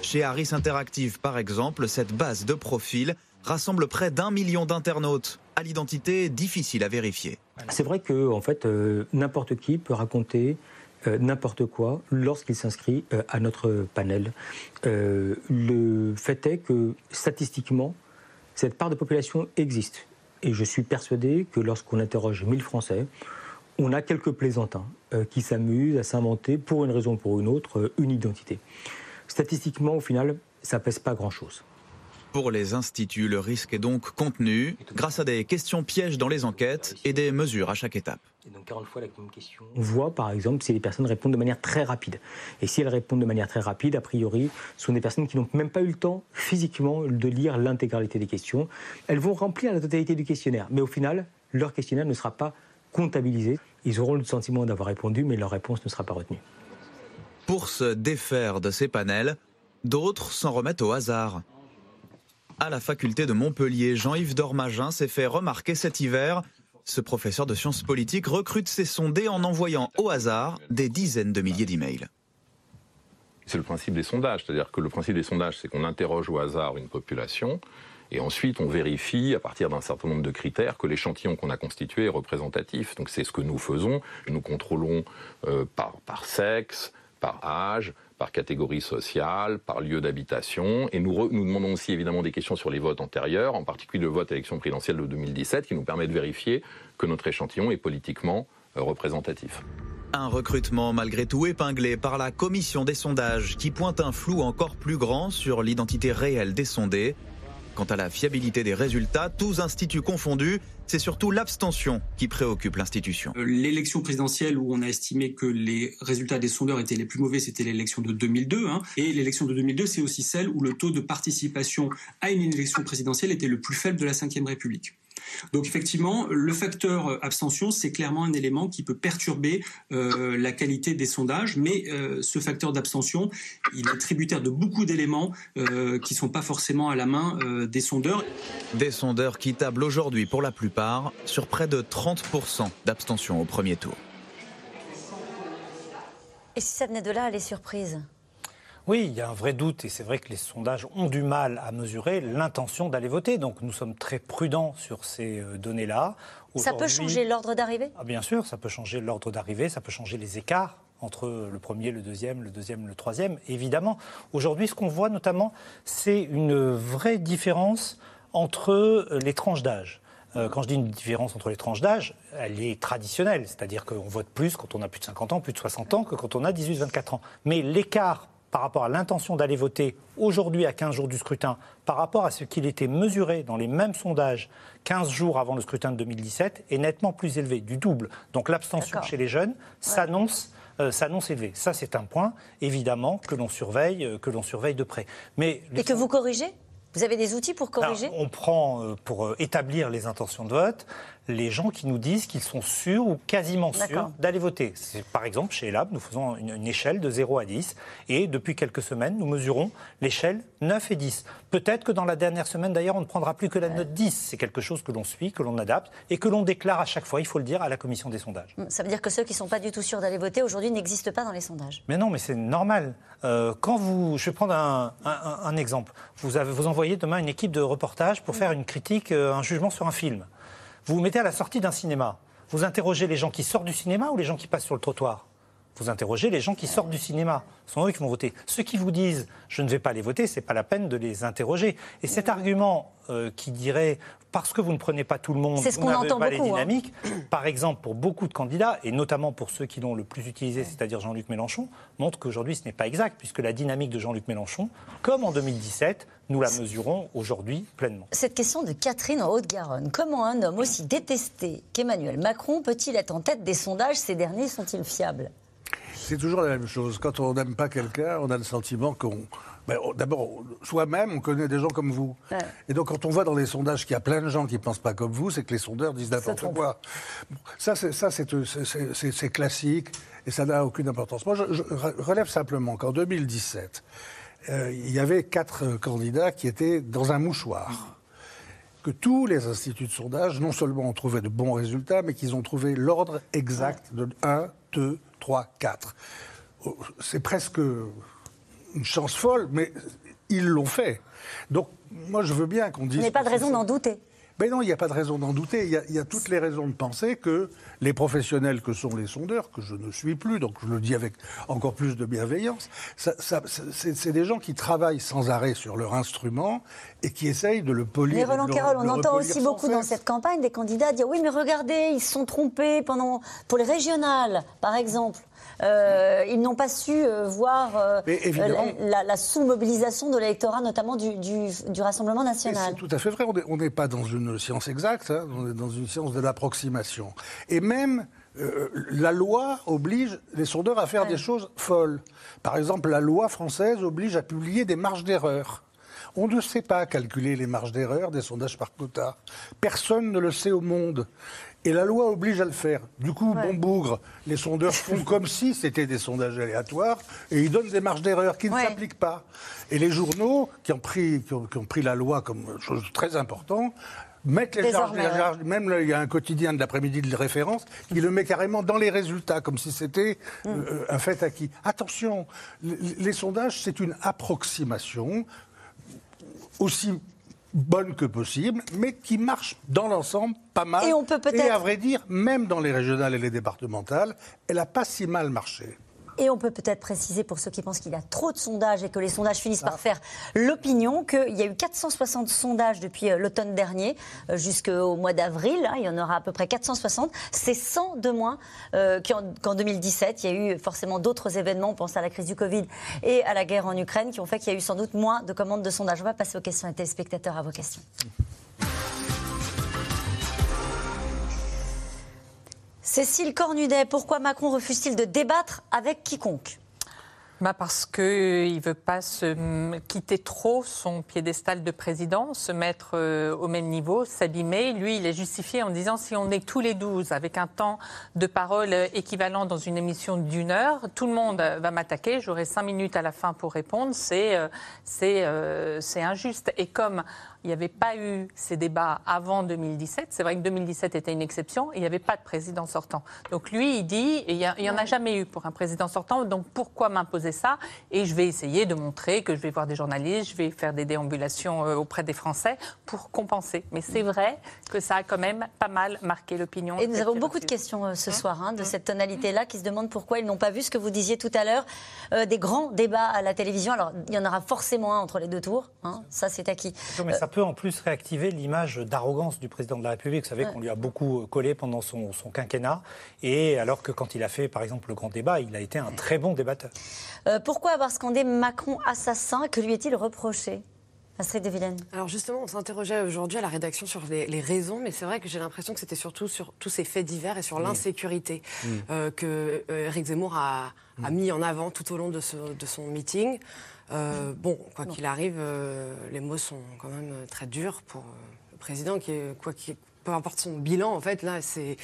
Chez Harris Interactive, par exemple, cette base de profil rassemble près d'un million d'internautes à l'identité difficile à vérifier. C'est vrai que en fait, euh, n'importe qui peut raconter euh, n'importe quoi lorsqu'il s'inscrit euh, à notre panel. le fait est que statistiquement, cette part de population existe. Et je suis persuadé que lorsqu'on interroge 1000 Français, on a quelques plaisantins euh, qui s'amusent à s'inventer, pour une raison ou pour une autre, euh, une identité. Statistiquement, au final, ça pèse pas grand-chose. Pour les instituts, le risque est donc contenu grâce à des questions pièges dans les enquêtes et des mesures à chaque étape. On voit par exemple si les personnes répondent de manière très rapide. Et si elles répondent de manière très rapide, a priori, ce sont des personnes qui n'ont même pas eu le temps physiquement de lire l'intégralité des questions. Elles vont remplir la totalité du questionnaire, mais au final, leur questionnaire ne sera pas comptabilisé. Ils auront le sentiment d'avoir répondu, mais leur réponse ne sera pas retenue. Pour se défaire de ces panels, d'autres s'en remettent au hasard. À la faculté de Montpellier, Jean-Yves Dormagin s'est fait remarquer cet hiver. Ce professeur de sciences politiques recrute ses sondés en envoyant au hasard des dizaines de milliers d'emails. C'est le principe des sondages, c'est-à-dire que le principe des sondages, c'est qu'on interroge au hasard une population, et ensuite on vérifie à partir d'un certain nombre de critères que l'échantillon qu'on a constitué est représentatif. Donc c'est ce que nous faisons. Nous contrôlons euh, par, sexe, par âge, par catégorie sociale, par lieu d'habitation. Et nous, demandons aussi évidemment des questions sur les votes antérieurs, en particulier le vote à l'élection présidentielle de 2017, qui nous permet de vérifier que notre échantillon est politiquement euh, représentatif. Un recrutement malgré tout épinglé par la commission des sondages qui pointe un flou encore plus grand sur l'identité réelle des sondés. Quant à la fiabilité des résultats, tous instituts confondus, c'est surtout l'abstention qui préoccupe l'institution. Euh, l'élection présidentielle où on a estimé que les résultats des sondeurs étaient les plus mauvais, c'était l'élection de 2002. Hein. et l'élection de 2002, c'est aussi celle où le taux de participation à une élection présidentielle était le plus faible de la Ve République. Donc effectivement, le facteur euh, abstention, c'est clairement un élément qui peut perturber euh, la qualité des sondages, mais euh, ce facteur d'abstention, il est tributaire de beaucoup d'éléments qui ne sont pas forcément à la main des sondeurs. Des sondeurs qui tablent aujourd'hui pour la plupart sur près de 30% d'abstention au premier tour. Et si ça venait de là, les surprises? Oui, il y a un vrai doute et c'est vrai que les sondages ont du mal à mesurer l'intention d'aller voter. Donc nous sommes très prudents sur ces euh, données-là. Ça peut changer l'ordre d'arrivée? Ah, Bien sûr, ça peut changer l'ordre d'arrivée, ça peut changer les écarts entre le premier, le deuxième, le deuxième, le troisième, évidemment. Aujourd'hui, ce qu'on voit notamment, c'est une vraie différence entre euh, les tranches d'âge. Euh, quand je dis une différence entre les tranches d'âge, elle est traditionnelle, c'est-à-dire qu'on vote plus quand on a plus de 50 ans, plus de 60 ans que quand on a 18-24 ans. Mais l'écart par rapport à l'intention d'aller voter aujourd'hui à 15 jours du scrutin, par rapport à ce qu'il était mesuré dans les mêmes sondages 15 jours avant le scrutin de 2017, est nettement plus élevé, du double. Donc l'abstention chez les jeunes s'annonce euh, s'annonce élevé. Ça, c'est un point, évidemment, que l'on surveille, euh, que l'on surveille de près. Mais Et que vous corrigez? Vous avez des outils pour corriger? On prend, euh, pour établir les intentions de vote, les gens qui nous disent qu'ils sont sûrs ou quasiment sûrs d'aller voter. Par exemple, chez Elab, nous faisons une, échelle de 0 à 10 et depuis quelques semaines, nous mesurons l'échelle 9 et 10. Peut-être que dans la dernière semaine, d'ailleurs, on ne prendra plus que la note 10. C'est quelque chose que l'on suit, que l'on adapte et que l'on déclare à chaque fois, il faut le dire, à la commission des sondages. Ça veut dire que ceux qui ne sont pas du tout sûrs d'aller voter aujourd'hui n'existent pas dans les sondages. Mais non, mais c'est normal. Euh, quand vous, je vais prendre un, exemple. Vous, avez, vous envoyez demain une équipe de reportage pour faire une critique, euh, un jugement sur un film. Vous vous mettez à la sortie d'un cinéma. Vous interrogez les gens qui sortent du cinéma ou les gens qui passent sur le trottoir? Vous interrogez les gens qui sortent du cinéma. Ce sont eux qui vont voter. Ceux qui vous disent je ne vais pas les voter, ce n'est pas la peine de les interroger. Et cet argument euh, qui dirait parce que vous ne prenez pas tout le monde, ce vous n'avez pas les hein. par exemple pour beaucoup de candidats, et notamment pour ceux qui l'ont le plus utilisé, c'est-à-dire Jean-Luc Mélenchon, montre qu'aujourd'hui ce n'est pas exact, puisque la dynamique de Jean-Luc Mélenchon, comme en 2017, nous la mesurons aujourd'hui pleinement. Cette question de Catherine en Haute-Garonne. Comment un homme aussi détesté qu'Emmanuel Macron peut-il être en tête des sondages? Ces derniers sont-ils fiables? C'est toujours la même chose. Quand on n'aime pas quelqu'un, on a le sentiment qu'on. Ben, D'abord, soi-même, on connaît des gens comme vous. Et donc, quand on voit dans les sondages qu'il y a plein de gens qui ne pensent pas comme vous, c'est que les sondeurs disent n'importe quoi. Ça, c'est classique et ça n'a aucune importance. Moi, je, relève simplement qu'en 2017, euh, il y avait quatre candidats qui étaient dans un mouchoir. Que tous les instituts de sondage, non seulement ont trouvé de bons résultats, mais qu'ils ont trouvé l'ordre exact de 1, 2, 3, 4. C'est presque une chance folle, mais ils l'ont fait. Donc, moi, je veux bien qu'on dise. Il n'y a pas de raison d'en douter. Mais non, il n'y a pas de raison d'en douter. Il y, a, toutes les raisons de penser que les professionnels que sont les sondeurs, que je ne suis plus, donc je le dis avec encore plus de bienveillance, c'est des gens qui travaillent sans arrêt sur leur instrument et qui essayent de le polir. Mais Roland Carroll, on entend aussi beaucoup dans cette campagne des candidats dire oui, mais regardez, ils se sont trompés pendant pour les régionales, par exemple. Euh, ils n'ont pas su euh, voir euh, la, sous-mobilisation de l'électorat, notamment du, Rassemblement national. C'est tout à fait vrai. On n'est pas dans une science exacte, hein. on est dans une science de l'approximation. Et même. la loi oblige les sondeurs à faire des choses folles. Par exemple, la loi française oblige à publier des marges d'erreur. On ne sait pas calculer les marges d'erreur des sondages par quota. Personne ne le sait au monde. Et la loi oblige à le faire. Du coup, bon bougre, les sondeurs font comme si c'était des sondages aléatoires et ils donnent des marges d'erreur qui ne s'appliquent pas. Et les journaux, qui ont, pris, qui ont, pris la loi comme chose très importante, mettent les charges, Même il y a un quotidien de l'après-midi de référence qui le met carrément dans les résultats, comme si c'était mm. euh, un fait acquis. Attention, les sondages, c'est une approximation aussi bonne que possible, mais qui marche dans l'ensemble pas mal. Et on peut peut-être. Et à vrai dire, même dans les régionales et les départementales, elle n'a pas si mal marché. Et on peut peut-être préciser pour ceux qui pensent qu'il y a trop de sondages et que les sondages finissent par ah. faire l'opinion qu'il y a eu 460 sondages depuis euh, l'automne dernier euh, jusqu'au mois d'avril. Hein, il y en aura à peu près 460. C'est 100 de moins euh, qu'en 2017. Il y a eu forcément d'autres événements. On pense à la crise du Covid et à la guerre en Ukraine qui ont fait qu'il y a eu sans doute moins de commandes de sondages. On va passer aux questions des téléspectateurs à vos questions. Cécile Cornudet, pourquoi Macron refuse-t-il de débattre avec quiconque? Bah parce qu'il ne veut pas se quitter trop son piédestal de président, se mettre euh, au même niveau, s'abîmer. Lui, il est justifié en disant si on est tous les 12 avec un temps de parole équivalent dans une émission d'une heure, tout le monde va m'attaquer, j'aurai cinq minutes à la fin pour répondre, euh, euh, c'est injuste. Et comme il n'y avait pas eu ces débats avant 2017. C'est vrai que 2017 était une exception. Il n'y avait pas de président sortant. Donc lui, il dit, il n'y en a jamais eu pour un président sortant. Donc pourquoi m'imposer ça? Et je vais essayer de montrer que je vais voir des journalistes, je vais faire des déambulations euh, auprès des Français pour compenser. Mais c'est vrai que ça a quand même pas mal marqué l'opinion. Et nous avons beaucoup de questions euh, ce hein soir hein, de hein cette tonalité-là qui se demandent pourquoi ils n'ont pas vu ce que vous disiez tout à l'heure, euh, des grands débats à la télévision. Alors il y en aura forcément un entre les deux tours. ça, c'est acquis peut en plus réactiver l'image d'arrogance du président de la République. Vous savez qu'on lui a beaucoup collé pendant son, quinquennat, et alors que quand il a fait, par exemple, le grand débat, il a été un très bon débatteur. Euh, pourquoi avoir scandé Macron assassin Que lui est-il reproché Astrid. Alors justement, on s'interrogeait aujourd'hui à la rédaction sur les, raisons, mais c'est vrai que j'ai l'impression que c'était surtout sur tous ces faits divers et sur l'insécurité euh, que euh, Eric Zemmour a, mis en avant tout au long de, de son meeting. Euh, bon, quoi qu'il arrive, euh, les mots sont quand même très durs pour euh, le président qui, quoi peu importe son bilan, en fait, là, c'est.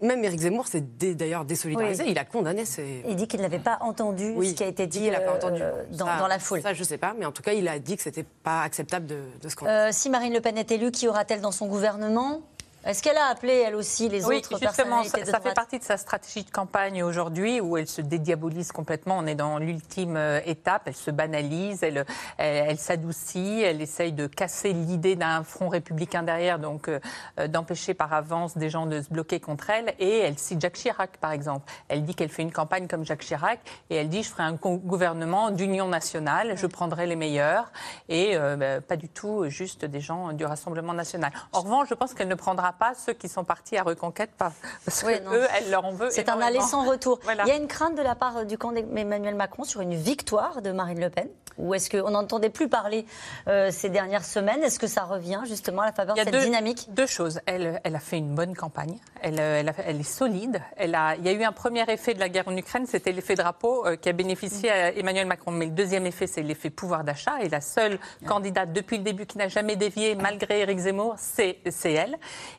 Même Éric Zemmour s'est d'ailleurs désolidarisé. Il a condamné ces. Il dit qu'il n'avait pas entendu ce qui a été dit, pas entendu. Dans, la foule. Ça, je ne sais pas, mais en tout cas, il a dit que c'était pas acceptable de, de ce qu'on. si Marine Le Pen est élue, qui aura-t-elle dans son gouvernement? Est-ce qu'elle a appelé, elle aussi, les oui, autres justement, ça, ça fait partie de sa stratégie de campagne aujourd'hui, où elle se dédiabolise complètement. On est dans l'ultime euh, étape. Elle se banalise, elle, elle, s'adoucit, elle essaye de casser l'idée d'un front républicain derrière, donc euh, euh, d'empêcher par avance des gens de se bloquer contre elle. Et elle cite Jacques Chirac, par exemple. Elle dit qu'elle fait une campagne comme Jacques Chirac, et elle dit je ferai un gouvernement d'union nationale, je prendrai les meilleurs, et bah, pas du tout juste des gens du Rassemblement national. En revanche, je pense qu'elle ne prendra pas ceux qui sont partis à Reconquête parce que eux, elle leur en veut. C'est un aller sans retour. Il y a une crainte de la part du camp d'Emmanuel Macron sur une victoire de Marine Le Pen? Ou est-ce qu'on n'entendait plus parler euh, ces dernières semaines? Est-ce que ça revient justement à la faveur de cette dynamique? Deux choses. Elle, elle a fait une bonne campagne. Elle, elle, elle, est solide. Elle a, il y a eu un premier effet de la guerre en Ukraine, c'était l'effet drapeau euh, qui a bénéficié à Emmanuel Macron. Mais le deuxième effet, c'est l'effet pouvoir d'achat. Et la seule candidate depuis le début qui n'a jamais dévié, malgré Éric Zemmour, c'est elle.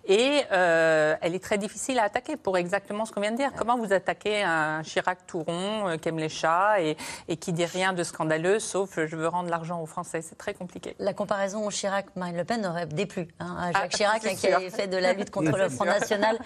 Et euh, elle est très difficile à attaquer pour exactement ce qu'on vient de dire. Comment vous attaquez un Chirac touron euh, qui aime les chats et, et, qui dit rien de scandaleux sauf je veux rendre l'argent aux Français C'est très compliqué. La comparaison Chirac-Marine Le Pen aurait déplu hein, à Jacques ah, Chirac qui a fait de la lutte contre le Front National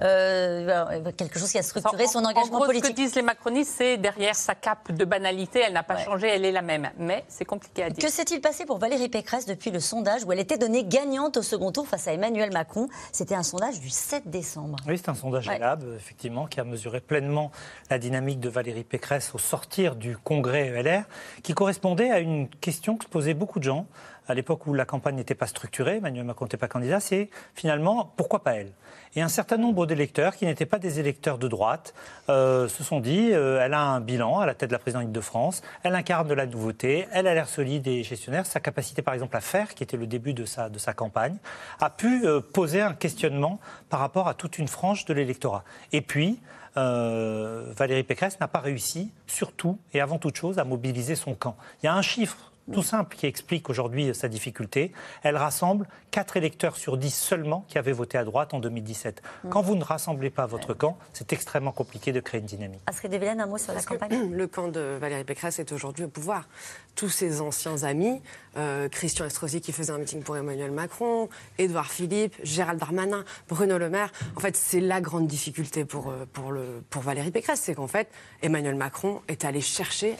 euh, quelque chose qui a structuré son engagement en gros, politique. Ce que disent les macronistes, c'est derrière sa cape de banalité, elle n'a pas changé, elle est la même. Mais c'est compliqué à dire. Que s'est-il passé pour Valérie Pécresse depuis le sondage où elle était donnée gagnante au second tour face à Emmanuel Macron? C'était un sondage du 7 décembre. Oui, c'est un sondage ouais. Lab, effectivement, qui a mesuré pleinement la dynamique de Valérie Pécresse au sortir du congrès LR, qui correspondait à une question que se posaient beaucoup de gens à l'époque où la campagne n'était pas structurée, Emmanuel Macron n'était pas candidat, c'est finalement pourquoi pas elle? Et un certain nombre d'électeurs, qui n'étaient pas des électeurs de droite, euh, se sont dit euh, elle a un bilan à la tête de la présidente de France, elle incarne de la nouveauté, elle a l'air solide et gestionnaire, sa capacité par exemple à faire, qui était le début de sa, campagne, a pu euh, poser un questionnement par rapport à toute une frange de l'électorat. Et puis, Valérie Pécresse n'a pas réussi, surtout et avant toute chose, à mobiliser son camp. Il y a un chiffre tout simple qui explique aujourd'hui sa difficulté. Elle rassemble 4 électeurs sur 10 seulement qui avaient voté à droite en 2017. Mm. Quand vous ne rassemblez pas votre camp, c'est extrêmement compliqué de créer une dynamique. Astrid un mot sur la campagne Le camp de Valérie Pécresse est aujourd'hui au pouvoir. Tous ses anciens amis, euh, Christian Estrosi qui faisait un meeting pour Emmanuel Macron, Édouard Philippe, Gérald Darmanin, Bruno Le Maire. En fait, c'est la grande difficulté pour, euh, pour, le, pour Valérie Pécresse, c'est qu'en fait, Emmanuel Macron est allé chercher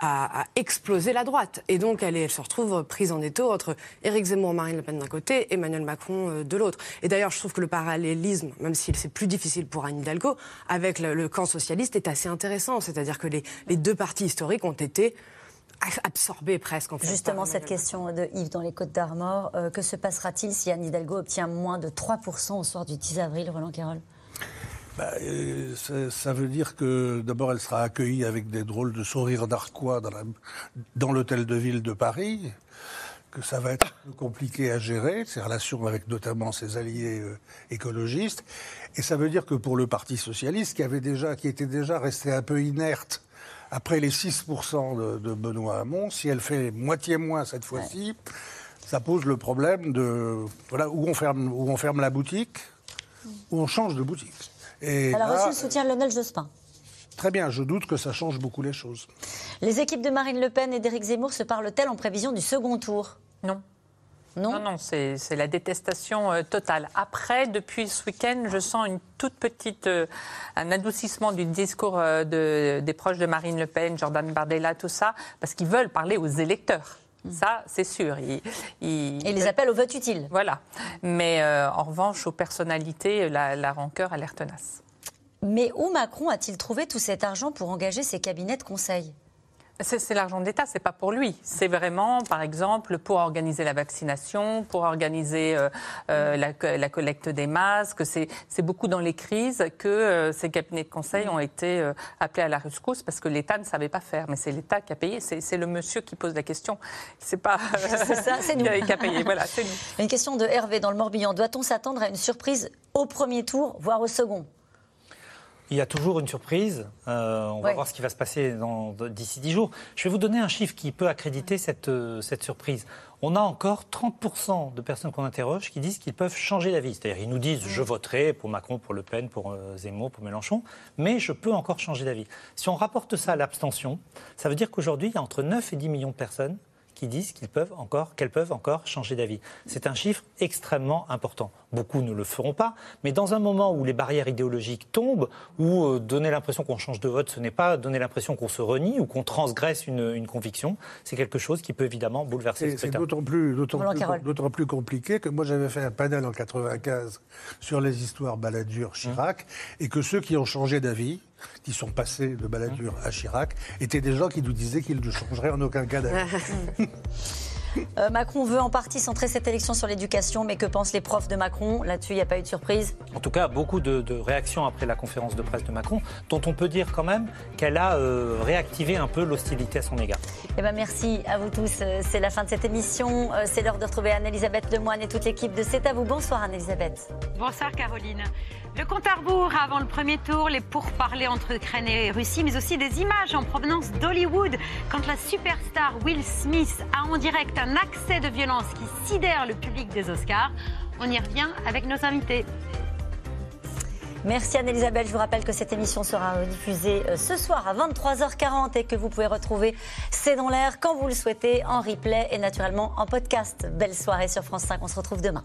à, à, exploser la droite. Et donc, elle, elle, se retrouve prise en étau entre Éric Zemmour, Marine Le Pen d'un côté, Emmanuel Macron euh, de l'autre. Et d'ailleurs, je trouve que le parallélisme, même si c'est plus difficile pour Anne Hidalgo, avec le, le, camp socialiste est assez intéressant. C'est-à-dire que les, les deux partis historiques ont été absorbé presque. En fait, Justement, cette question de Yves dans les Côtes d'Armor, euh, que se passera-t-il si Anne Hidalgo obtient moins de 3% au soir du 10 avril, Roland Carroll bah, euh, ça, ça, veut dire que d'abord elle sera accueillie avec des drôles de sourires narquois dans l'hôtel de ville de Paris, que ça va être compliqué à gérer, ses relations avec notamment ses alliés euh, écologistes, et ça veut dire que pour le Parti socialiste, qui avait déjà, qui était déjà resté un peu inerte après les 6% de, de, Benoît Hamon, si elle fait moitié moins cette fois-ci, ouais. ça pose le problème de voilà, où, on ferme, où on ferme la boutique, où on change de boutique. Et Elle a là, reçu le soutien de Lionel Jospin? Très bien, je doute que ça change beaucoup les choses. Les équipes de Marine Le Pen et d'Éric Zemmour se parlent-elles en prévision du second tour? Non. Non, non, non c'est la détestation euh, totale. Après, depuis ce week-end, je sens une toute petite, euh, un adoucissement du discours euh, de, des proches de Marine Le Pen, Jordan Bardella, tout ça, parce qu'ils veulent parler aux électeurs. Ça, c'est sûr. Et les appels au vote utile. Voilà. Mais euh, en revanche, aux personnalités, la, la rancœur a l'air tenace. Mais où Macron a-t-il trouvé tout cet argent pour engager ses cabinets de conseil? C'est l'argent d'État, c'est pas pour lui. C'est vraiment, par exemple, pour organiser la vaccination, pour organiser euh, euh, la, la, collecte des masques. C'est beaucoup dans les crises que euh, ces cabinets de conseil ont été appelés à la rescousse parce que l'État ne savait pas faire. Mais c'est l'État qui a payé. C'est le monsieur qui pose la question. C'est pas ça, c'est nous qui a payé. Voilà, c'est nous. Une question de Hervé dans le Morbihan. Doit-on s'attendre à une surprise au premier tour, voire au second? Il y a toujours une surprise. Euh, on va voir ce qui va se passer d'ici 10 jours. Je vais vous donner un chiffre qui peut accréditer cette, euh, cette surprise. On a encore 30% de personnes qu'on interroge qui disent qu'ils peuvent changer d'avis. C'est-à-dire, ils nous disent je voterai pour Macron, pour Le Pen, pour euh, Zemmour, pour Mélenchon, mais je peux encore changer d'avis. Si on rapporte ça à l'abstention, ça veut dire qu'aujourd'hui, il y a entre 9 et 10 millions de personnes qui disent qu'ils peuvent encore, qu'elles peuvent encore changer d'avis. C'est un chiffre extrêmement important. Beaucoup ne le feront pas, mais dans un moment où les barrières idéologiques tombent, où euh, donner l'impression qu'on change de vote, ce n'est pas donner l'impression qu'on se renie ou qu'on transgresse une, conviction, c'est quelque chose qui peut évidemment bouleverser le C'est d'autant plus, plus, plus, compliqué que moi j'avais fait un panel en 95 sur les histoires Balladur-Chirac, et que ceux qui ont changé d'avis, qui sont passés de Balladur à Chirac étaient des gens qui nous disaient qu'ils ne changeraient en aucun cas d'avis. Euh, Macron veut en partie centrer cette élection sur l'éducation, mais que pensent les profs de Macron? Là-dessus, il n'y a pas eu de surprise En tout cas, beaucoup de, réactions après la conférence de presse de Macron, dont on peut dire quand même qu'elle a euh, réactivé un peu l'hostilité à son égard. Eh ben, merci à vous tous. Euh, c'est la fin de cette émission. C'est l'heure de retrouver Anne-Elisabeth Lemoine et toute l'équipe de C'est à vous. Bonsoir Anne-Elisabeth. Bonsoir Caroline. Le compte à rebours avant le premier tour, les pourparlers entre Ukraine et Russie, mais aussi des images en provenance d'Hollywood quand la superstar Will Smith a en direct un accès de violence qui sidère le public des Oscars. On y revient avec nos invités. Merci Anne-Elisabeth. Je vous rappelle que cette émission sera diffusée euh, ce soir à 23h40 et que vous pouvez retrouver C'est dans l'air quand vous le souhaitez en replay et naturellement en podcast. Belle soirée sur France 5. On se retrouve demain.